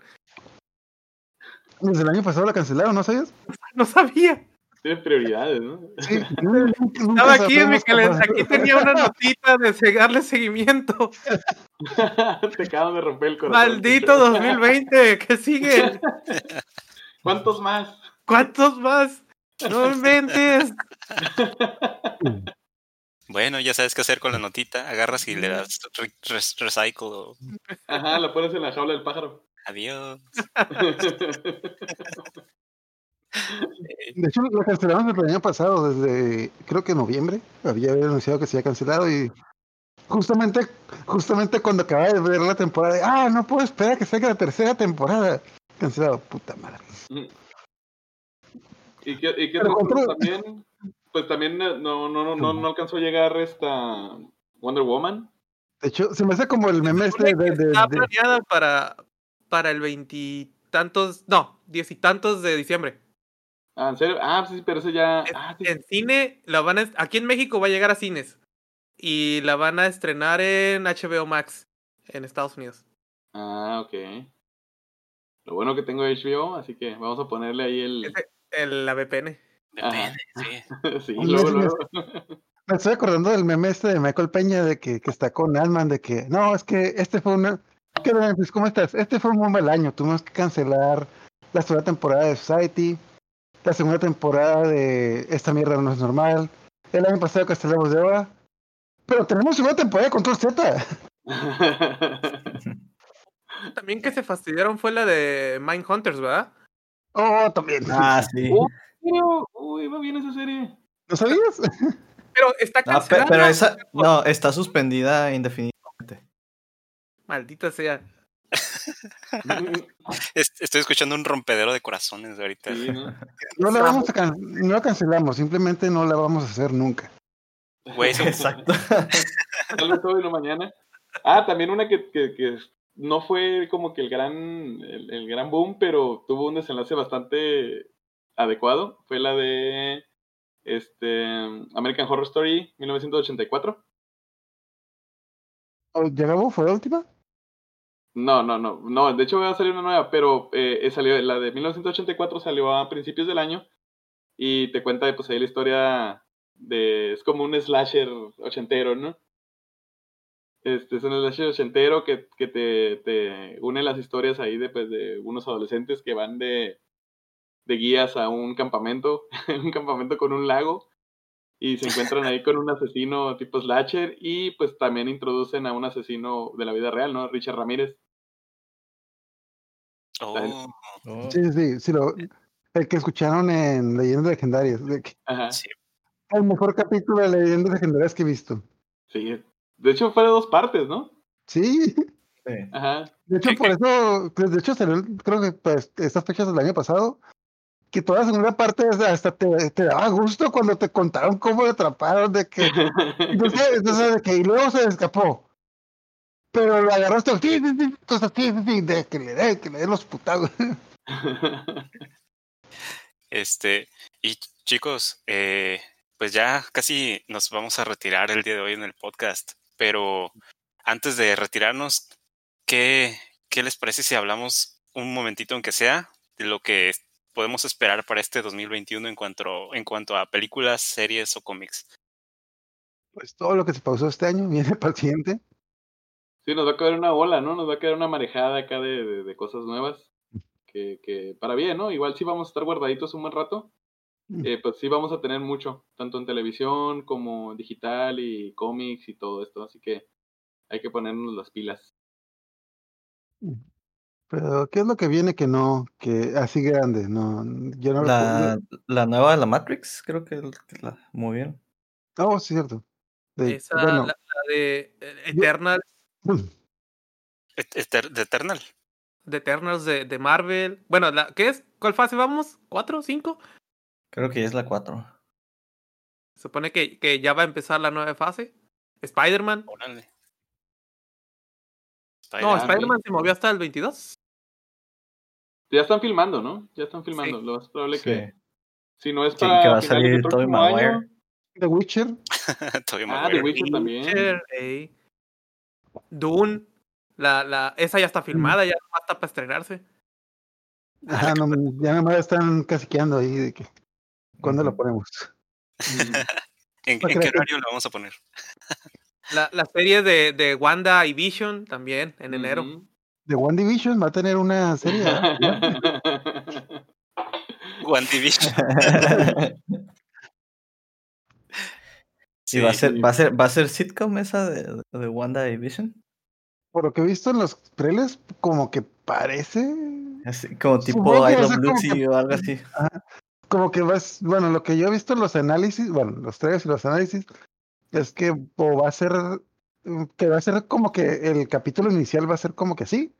D: Desde el año pasado la cancelaron, ¿no sabías?
E: No sabía.
C: Tiene prioridades, ¿no?
D: Sí.
E: Estaba aquí en mi calendario. Aquí tenía una notita de darle seguimiento.
C: Te acaban de romper el corazón.
E: Maldito 2020. ¿Qué sigue?
C: ¿Cuántos más?
E: ¿Cuántos más? No inventes.
B: Bueno, ya sabes qué hacer con la notita, agarras y le das re- res- recycle o
C: Ajá, la pones en la jaula del pájaro.
B: adiós.
D: De hecho, la cancelaron desde el año pasado, desde creo que noviembre. Había anunciado que se había cancelado y justamente, justamente cuando acababa de ver la temporada, de, ah, no puedo esperar a que salga la tercera temporada. Cancelado, puta madre.
C: ¿Y qué, y qué
D: Pero
C: otro?
D: control-
C: también? Pues también eh, no, no, no, no, no alcanzó a llegar esta Wonder Woman.
D: De hecho, se me hace como el meme este de, de-
E: Está planeada para, para el veintitantos, no, diez y tantos de diciembre.
C: Ah, ¿en serio? Ah, sí, pero ese ya...
E: En,
C: Ah, sí,
E: en cine, la van a, aquí en México va a llegar a cines. Y la van a estrenar en HBO Max en Estados Unidos.
C: Ah, ok. Lo bueno que tengo HBO, así que vamos a ponerle ahí el...
E: El, la VPN.
B: Depende, sí.
C: sí, luego, luego.
D: Me estoy acordando del meme este de Michael Peña de que, que está con Alman, de que no, es que este fue una. ¿Qué Memphis? ¿Cómo estás? Este fue un buen mal año. Tuvimos que cancelar la segunda temporada de Society, la segunda temporada de Esta mierda no es normal. El año pasado cancelamos de ahora. Pero tenemos segunda temporada de Control Z.
E: También que se fastidiaron fue la de Mindhunters, ¿verdad?
D: Oh, también.
F: Ah, sí.
C: Uh, Uy, va bien esa serie.
D: ¿Lo sabías?
E: Pero está
F: No,
E: cancelada.
F: pero esa, no, está suspendida indefinidamente.
E: Maldita sea.
B: Es- Estoy escuchando un rompedero de corazones ahorita.
C: Sí, ¿no?
D: No la vamos a can- no la cancelamos, simplemente no la vamos a hacer nunca.
B: Güey, son-
F: Exacto.
C: Tal vez hoy o mañana. Ah, también una que, que, que no fue como que el gran, el, el gran boom, pero tuvo un desenlace bastante adecuado. Fue la de este American Horror Story 1984.
D: ¿O ¿Llegamos? ¿Fue la última?
C: No, no, no, no, de hecho va a salir una nueva, pero eh, salió, la de 1984 salió a principios del año y te cuenta pues ahí la historia de, es como un slasher ochentero, ¿no? Este es un slasher ochentero que, que te, te une las historias ahí de, pues, de unos adolescentes que van de, de guías a un campamento, un campamento con un lago y se encuentran ahí con un asesino tipo slasher y pues también introducen a un asesino de la vida real, ¿no? Richard Ramírez.
B: Oh,
F: Oh.
D: Sí, sí, sí, lo, el que escucharon en Leyendas Legendarias. de que-
C: Ajá.
B: sí.
D: el mejor capítulo de Leyendas Legendarias que he visto.
C: Sí. De hecho, fue de dos partes, ¿no?
D: Sí,
F: Sí.
C: Ajá.
D: de hecho,
B: ¿Qué-
D: por eso, pues, de hecho, salió, creo que pues, estas fechas del año pasado, que toda la segunda parte hasta te, te daba gusto cuando te contaron cómo lo atraparon, de que, entonces, entonces, de que y luego se escapó. Pero lo agarraste, sí, sí, sí, entonces, sí, sí, sí, de que le dé, que le dé los putados.
B: Este, y chicos, eh, pues ya casi nos vamos a retirar el día de hoy en el podcast, pero antes de retirarnos, ¿qué, qué les parece si hablamos un momentito, aunque sea, de lo que podemos esperar para este 2021 en cuanto, en cuanto a películas, series o cómics?
D: Pues todo lo que se pausó este año viene para el siguiente.
C: Sí, nos va a caer una ola, ¿no? Nos va a caer una marejada acá de, de, de cosas nuevas. Que, que para bien, ¿no? Igual sí vamos a estar guardaditos un buen rato. Eh, pues sí vamos a tener mucho, tanto en televisión como digital y cómics y todo esto. Así que hay que ponernos las pilas.
D: Pero, ¿qué es lo que viene que no, que así grande? No, yo no
F: La, la nueva de la Matrix, creo que, que la movieron.
D: Oh, sí, cierto. De-
E: Esa,
D: bueno,
E: la, la de eh, Eternal,
B: Et- Eter- de Eternal.
E: de Eternals de, de Marvel. Bueno, la, ¿qué es? ¿Cuál fase vamos? ¿Cuatro? ¿Cinco?
F: Creo que ya es la 4.
E: Se supone que, que ya va a empezar la nueva fase. Spider-Man.
B: Órale.
E: No,
C: Ah,
E: Spider-Man se movió hasta el 22.
C: Ya están filmando, ¿no? Ya están filmando.
E: Sí.
C: Lo más probable
F: Sí.
C: que, si no es
F: Sí,
C: para
F: que va a salir Tobey
C: próximo
F: Maguire.
C: año.
D: The Witcher.
B: Tobey
C: Ah,
B: Maguire.
C: The Witcher también.
E: Witcher, ey. Dune. La, la, esa ya está filmada, ya nomás está para estrenarse.
D: Ajá, no, ya nomás están caciqueando ahí de que. ¿Cuándo lo
F: Ujú.
D: ponemos?
B: ¿En, en qué horario lo vamos a poner?
E: La, la serie de, de Wanda y Vision también, en enero.
C: Ujú.
D: The One Division va a tener una serie.
B: One Division.
F: ¿Y va a
B: Sí.
F: ser, va a ser, va a ser sitcom esa de, de Wanda y Vision?
D: Por lo que he visto en los trailers, como que parece.
F: Así, como tipo
D: Supongo que
F: I Love Lucy
D: que-
F: o algo así.
D: Como que vas. Bueno, lo que yo he visto en los análisis, bueno, los trailers y los análisis, es que o va a ser. Que va a ser como que el capítulo inicial va a ser como que sí,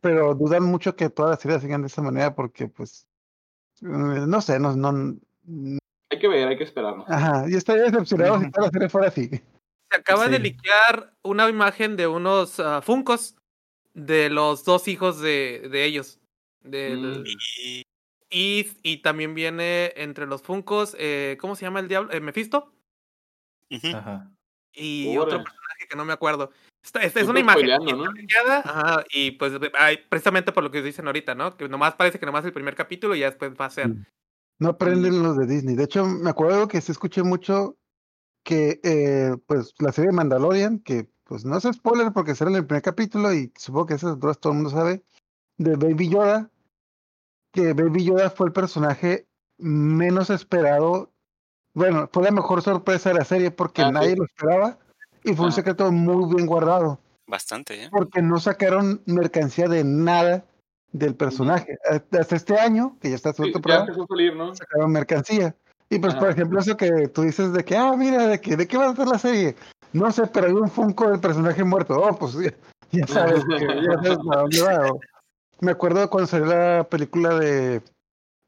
D: pero dudan mucho que toda la serie sigan de esa manera porque, pues. eh, No sé, no. no
C: hay que ver, hay que esperarnos.
D: ajá, y estaría decepcionado si
F: Ujú.
D: toda la serie fuera así.
E: Se acaba de liquear una imagen de unos ah, Funcos de los dos hijos de, de ellos. Del,
C: Mm.
B: Y
E: y, y también viene entre los Funcos, eh, ¿cómo se llama el diablo? Eh, Mephisto.
B: Ujú.
F: Ajá.
E: Y
C: Órale.
E: otro personaje que no me acuerdo. Esta, esta es una imagen
C: ¿no?
E: ajá, y pues ay, precisamente por lo que dicen ahorita, ¿no? Que nomás parece que nomás el primer capítulo y ya después va a ser.
D: No aprenden los de Disney. De hecho, me acuerdo que se escuché mucho que, eh, pues, la serie Mandalorian, que, pues, no es spoiler porque será en el primer capítulo y supongo que esas dos todo el mundo sabe, de Baby Yoda, que Baby Yoda fue el personaje menos esperado. Bueno, fue la mejor sorpresa de la serie porque
C: Ah, sí.
D: nadie lo esperaba y fue un
C: Ajá.
D: secreto muy bien guardado
B: Bastante, ¿eh?
D: porque no sacaron mercancía de nada del personaje. Hasta este año, que ya está
C: Sí,
D: segunda
C: ya empezó a salir, ¿no?
D: sacaron mercancía. Y pues,
C: Ajá.
D: por ejemplo, eso que tú dices de que, ah, mira, de que, ¿de qué va a ser la serie? No sé, pero hay un Funko del personaje muerto. Oh, pues ya, ya sabes que ya sabes a dónde va. O- me acuerdo cuando salió la película de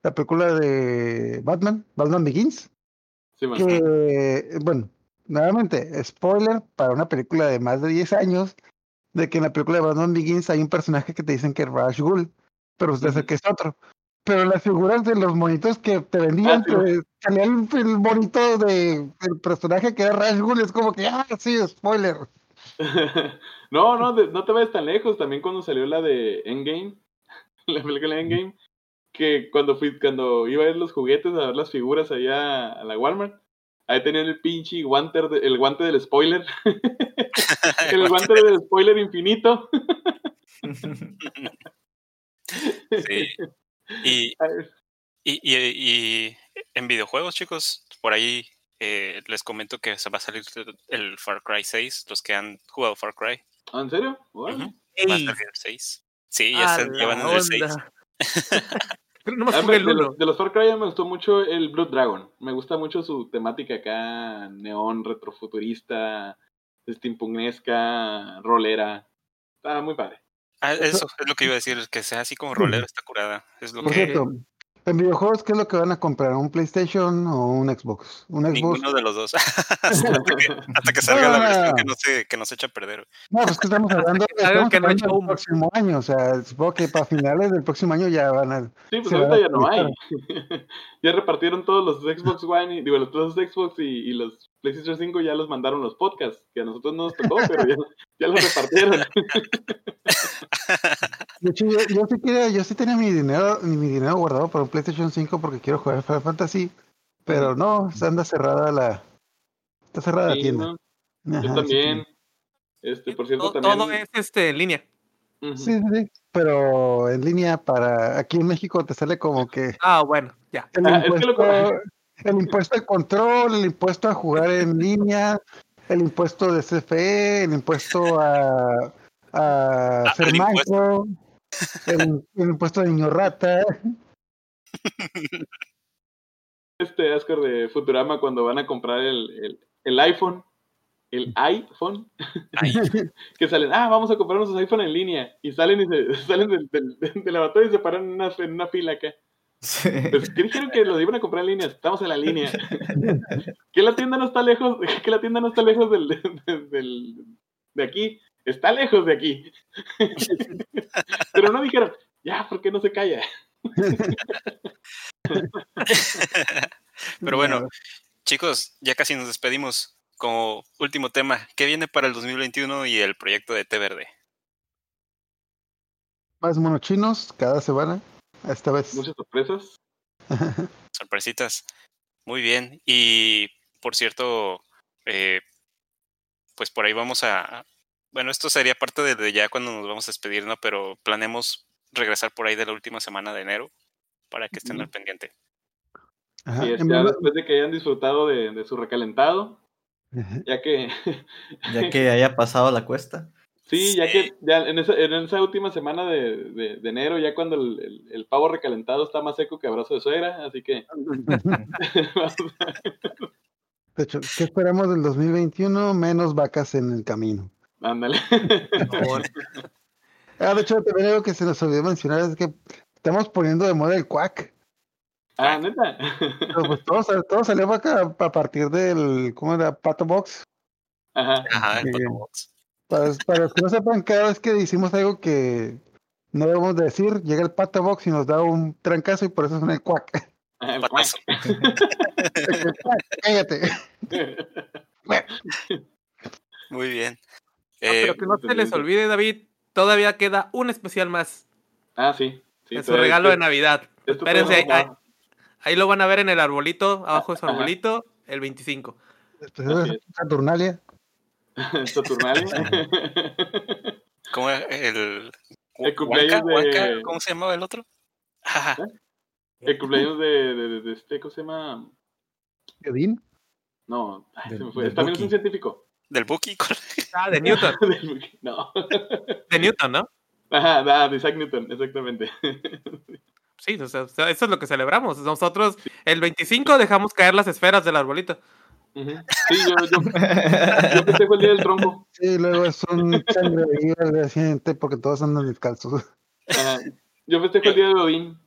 D: la película de Batman, Batman Begins,
C: Sí,
D: que, bueno, nuevamente, spoiler para una película de más de 10 años, de que en la película de Batman Begins hay un personaje que te dicen que es Ra's Ghul, pero usted sabe que es otro. Pero las figuras de los monitos que te vendían,
C: Ah, sí.
D: te- salía el, el monito de, del personaje que era Ra's Ghul, es como que, ah, sí, spoiler.
C: no, no, de- no te vayas tan lejos. También cuando salió la de Endgame, la película de Endgame, que cuando fui, cuando iba a ver los juguetes, a ver las figuras allá a la Walmart, ahí tenían el pinche guante, de- el guante del spoiler, el guante del spoiler infinito.
B: Sí. Y, y, y, y en videojuegos, chicos, por ahí eh, les comento que se va a salir el Far Cry 6, los que han jugado Far Cry.
C: ¿Ah, ¿En serio?
B: Va a salir el 6. Sí, ya
E: A
B: se
E: la
B: llevan en el 6.
E: Pero nomás
C: A mí
E: jugué el
C: de,
E: 1.
C: los, de los Far Cry me gustó mucho el Blood Dragon. Me gusta mucho su temática acá, neón, retrofuturista, steampunesca, rolera. Está muy padre.
B: Ah, eso es lo que iba a decir, que sea así como rolero, está curada. Es lo
D: Por
B: que
D: cierto, en videojuegos, ¿qué es lo que van a comprar? ¿Un PlayStation o un Xbox? ¿Un Xbox?
B: ninguno de los dos. hasta, que, hasta que salga la versión que no se, que no se echa a perder.
D: No, pues que estamos hablando,
E: que salga
D: estamos
E: que no
D: hablando
E: echa
D: del próximo año. O sea, supongo que para finales del próximo año ya van a.
C: Sí, pues ahorita ya no hay. ya repartieron todos los Xbox One, y, digo, los Xbox y, y los PlayStation 5 ya los mandaron los podcasts, que a nosotros no nos tocó, pero ya, ya los repartieron.
D: De hecho, yo, yo sí quería, yo sí tenía mi dinero, mi dinero guardado para un PlayStation 5 porque quiero jugar Final Fantasy, pero no, se anda cerrada la, está cerrada la tienda.
C: ¿no?
D: Ajá,
C: Yo
D: sí,
C: también. Este, por cierto,
E: Todo,
C: también.
E: todo es este, en línea.
C: Ujú.
D: Sí, sí, sí, pero en línea para aquí en México te sale como que
E: Ah, bueno, ya.
C: Ah, es que lo
D: impuesto, el impuesto al control, el impuesto a jugar en línea, el impuesto de CFE, el impuesto a, a ser
B: al impuesto.
D: manco, el, el impuesto de niño rata.
C: este Ascar de Futurama cuando van a comprar el, el, el iPhone, el iPhone,
B: Ay,
C: que salen, ah, vamos a comprar nuestros iPhone en línea, y salen y se, salen del, del, del lavatorio y se paran en una, en una fila acá.
F: Sí.
C: Pues, ¿qué dijeron que los iban a comprar en línea? Estamos en la línea. que la tienda no está lejos, que la tienda no está lejos del, del- del- de aquí, está lejos de aquí. Pero no dijeron, ya, ¿por qué no se calla?
B: Pero bueno, chicos, ya casi nos despedimos. Como último tema, ¿qué viene para el 2021 y el proyecto de Té Verde?
D: Más monochinos cada semana, esta vez.
C: Muchas sorpresas.
B: Sorpresitas. Muy bien. Y por cierto, eh, pues por ahí vamos a... Bueno, esto sería parte de, de ya cuando nos vamos a despedir, ¿no? Pero planeamos regresar por ahí de la última semana de enero para que estén al pendiente.
D: Ajá,
C: Y es ya después de que hayan disfrutado de, de su recalentado,
D: Ajá.
C: ya que
F: Ya que haya pasado la cuesta.
C: Sí, ya que ya en esa, en esa última semana de, de- de enero, ya cuando el, el- el pavo recalentado está más seco que abrazo de suegra, así que
D: De hecho, ¿qué esperamos del 2021? Menos vacas en el camino.
C: ándale.
D: Ah, de hecho, también algo que se nos olvidó mencionar es que estamos poniendo de moda el cuac.
C: Ah, neta.
D: Pero pues todo, todo salió acá a partir del, ¿cómo era? Pato Box.
C: Ajá.
B: Ajá, el.
D: Para, para los que no sepan, cada vez que decimos algo que no debemos de decir, llega el Pato Box y nos da un trancazo y por eso suena el cuac.
C: Ajá, el
D: cuac, Cállate.
B: Muy bien.
E: Ah,
B: Eh,
E: pero que no se les olvide, David, todavía queda un especial más
C: Ah, sí. sí
E: de su regalo de Navidad. Espérense, ahí, ahí- ahí lo van a ver en el arbolito, abajo de su arbolito, el 25.
D: Después
C: Así
D: de
C: es.
D: Saturnalia.
C: va. Saturnalia.
B: ¿Cómo era el...
C: El cumpleaños
B: Huanca? Huanca,
C: de-
B: ¿Cómo se llamaba el otro? Ajá,
C: El cumpleaños de, de, de- de este, ¿cómo se llama?
D: Godín.
C: No, ay,
F: Del-
C: se me fue.
F: del
C: También es un científico.
B: del Buki.
E: Ah, de Newton.
C: no.
E: De Newton, ¿no?
C: Ajá, ah, de Isaac Newton, exactamente.
E: Sí, o sea, o sea, eso es lo que celebramos. Nosotros el 25 dejamos caer las esferas del arbolito.
C: Sí, yo, yo, yo festejo el día del tronco.
D: Sí, luego es un sangre de al día siguiente porque todos andan descalzos.
C: Ajá. Yo festejo el día de Odín.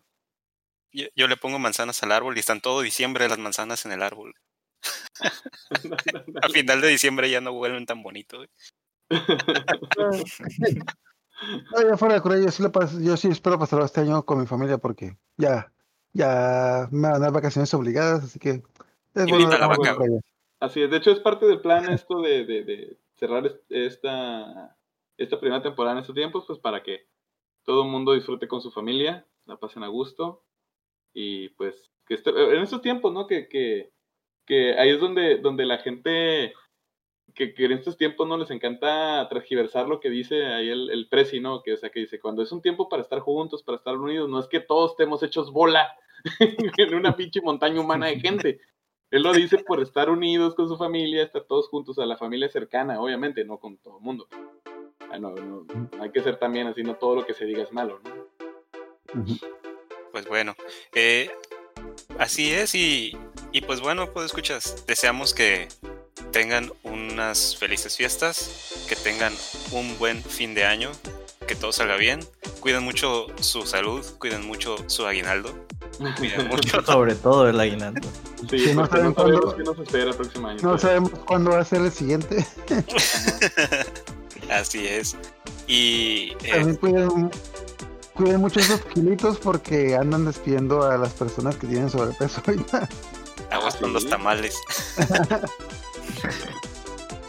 B: Yo, yo le pongo manzanas al árbol y están todo diciembre las manzanas en el árbol. A final de diciembre ya no vuelven tan bonitos.
D: No, ya fuera de cura, yo sí, lo pas- yo sí espero pasarlo este año con mi familia porque ya, ya me van a dar vacaciones obligadas, así que es bueno
B: la vaca.
C: Así es, de hecho es parte del plan esto de, de, de cerrar es- esta, esta primera temporada en estos tiempos, pues para que todo el mundo disfrute con su familia, la pasen a gusto y pues que este- en estos tiempos, ¿no? Que, que, que ahí es donde, donde la gente, que, que en estos tiempos no les encanta transgiversar lo que dice ahí el, el Prezi, ¿no? Que, o sea, que dice, cuando es un tiempo para estar juntos, para estar unidos, no es que todos estemos hechos bola en una pinche montaña humana de gente. Él lo dice por estar unidos con su familia, estar todos juntos, a la familia cercana, obviamente, no con todo el mundo. Ah, no, no, hay que ser también así, no todo lo que se diga es malo, ¿no?
B: Pues bueno, eh, así es y, y pues bueno, pues escuchas, deseamos que tengan unas felices fiestas, que tengan un buen fin de año, que todo salga bien, cuiden mucho su salud, cuiden mucho su aguinaldo, cuiden mucho
F: Sobre todo el aguinaldo.
C: Sí,
D: Sí, no cuándo-
C: sabemos qué nos espera el próximo año.
D: No
C: pero-
D: sabemos cuándo va a ser el siguiente.
B: Así es. Y eh,
D: También cuiden, cuiden mucho esos kilitos porque andan despidiendo a las personas que tienen sobrepeso
B: aguas con los tamales.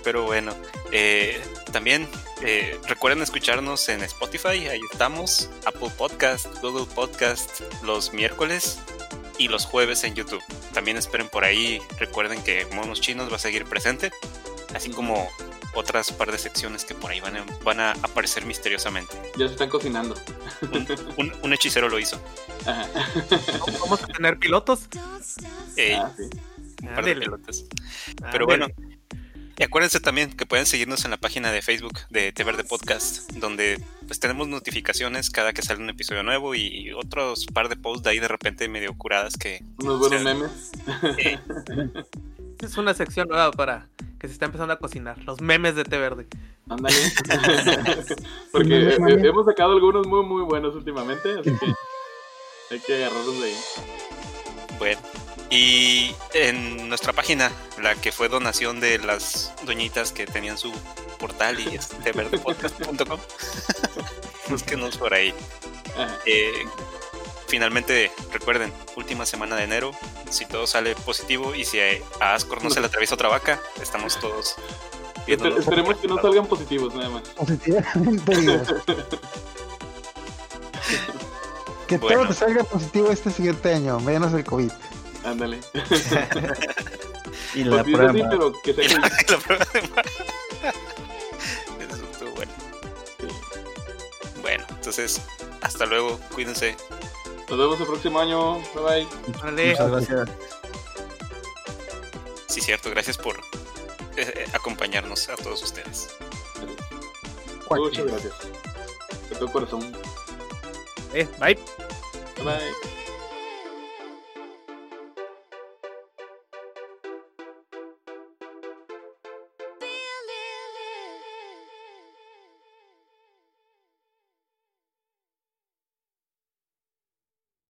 B: Pero bueno, eh, también eh, recuerden escucharnos en Spotify, ahí estamos, Apple Podcast, Google Podcast los miércoles y los jueves en YouTube. También esperen por ahí, recuerden que Monos Chinos va a seguir presente, así como otras par de secciones que por ahí van a, van a aparecer misteriosamente.
C: Ya se están cocinando.
B: Un, un- un hechicero lo hizo.
C: Ajá.
E: Vamos a tener pilotos.
B: Eh,
C: Ah, sí.
B: un par de pelotas. Pero bueno, y acuérdense también que pueden seguirnos en la página de Facebook de Te Verde Podcast, donde pues tenemos notificaciones cada que sale un episodio nuevo y otros par de posts de ahí de repente medio curadas que
C: Unos buenos
B: Sí.
C: memes.
B: eh,
E: Es una sección nueva para que se está empezando a cocinar. Los memes de té verde.
C: Ándale. Porque eh, hemos sacado algunos muy, muy buenos últimamente, así que hay que agarrarlos de ahí.
B: bueno. Y en nuestra página, la que fue donación de las doñitas que tenían su portal y es teverdepodcast.com, búsquenos por ahí. Eh, finalmente, recuerden, última semana de enero, si todo sale positivo y si a Ascor no se le atraviesa otra vaca, estamos todos
C: Espe-
B: viéndolo.
C: esperemos que no salgan positivos, nada más.
D: Positivamente. Que
B: Bueno.
D: todo te salga positivo este siguiente año, menos el COVID.
C: Ándale.
F: Y la
C: Pues
F: prueba.
C: sí, pero que
B: Y
C: sea
B: la- la prueba de mar- Eso estuvo bueno. Bueno, entonces, hasta luego, cuídense.
C: Nos vemos el próximo año. Bye bye.
F: Muchas gracias.
B: Sí, cierto, gracias por eh, eh, acompañarnos a todos ustedes.
C: Muchas gracias. De todo corazón.
E: Eh, bye.
C: Bye bye.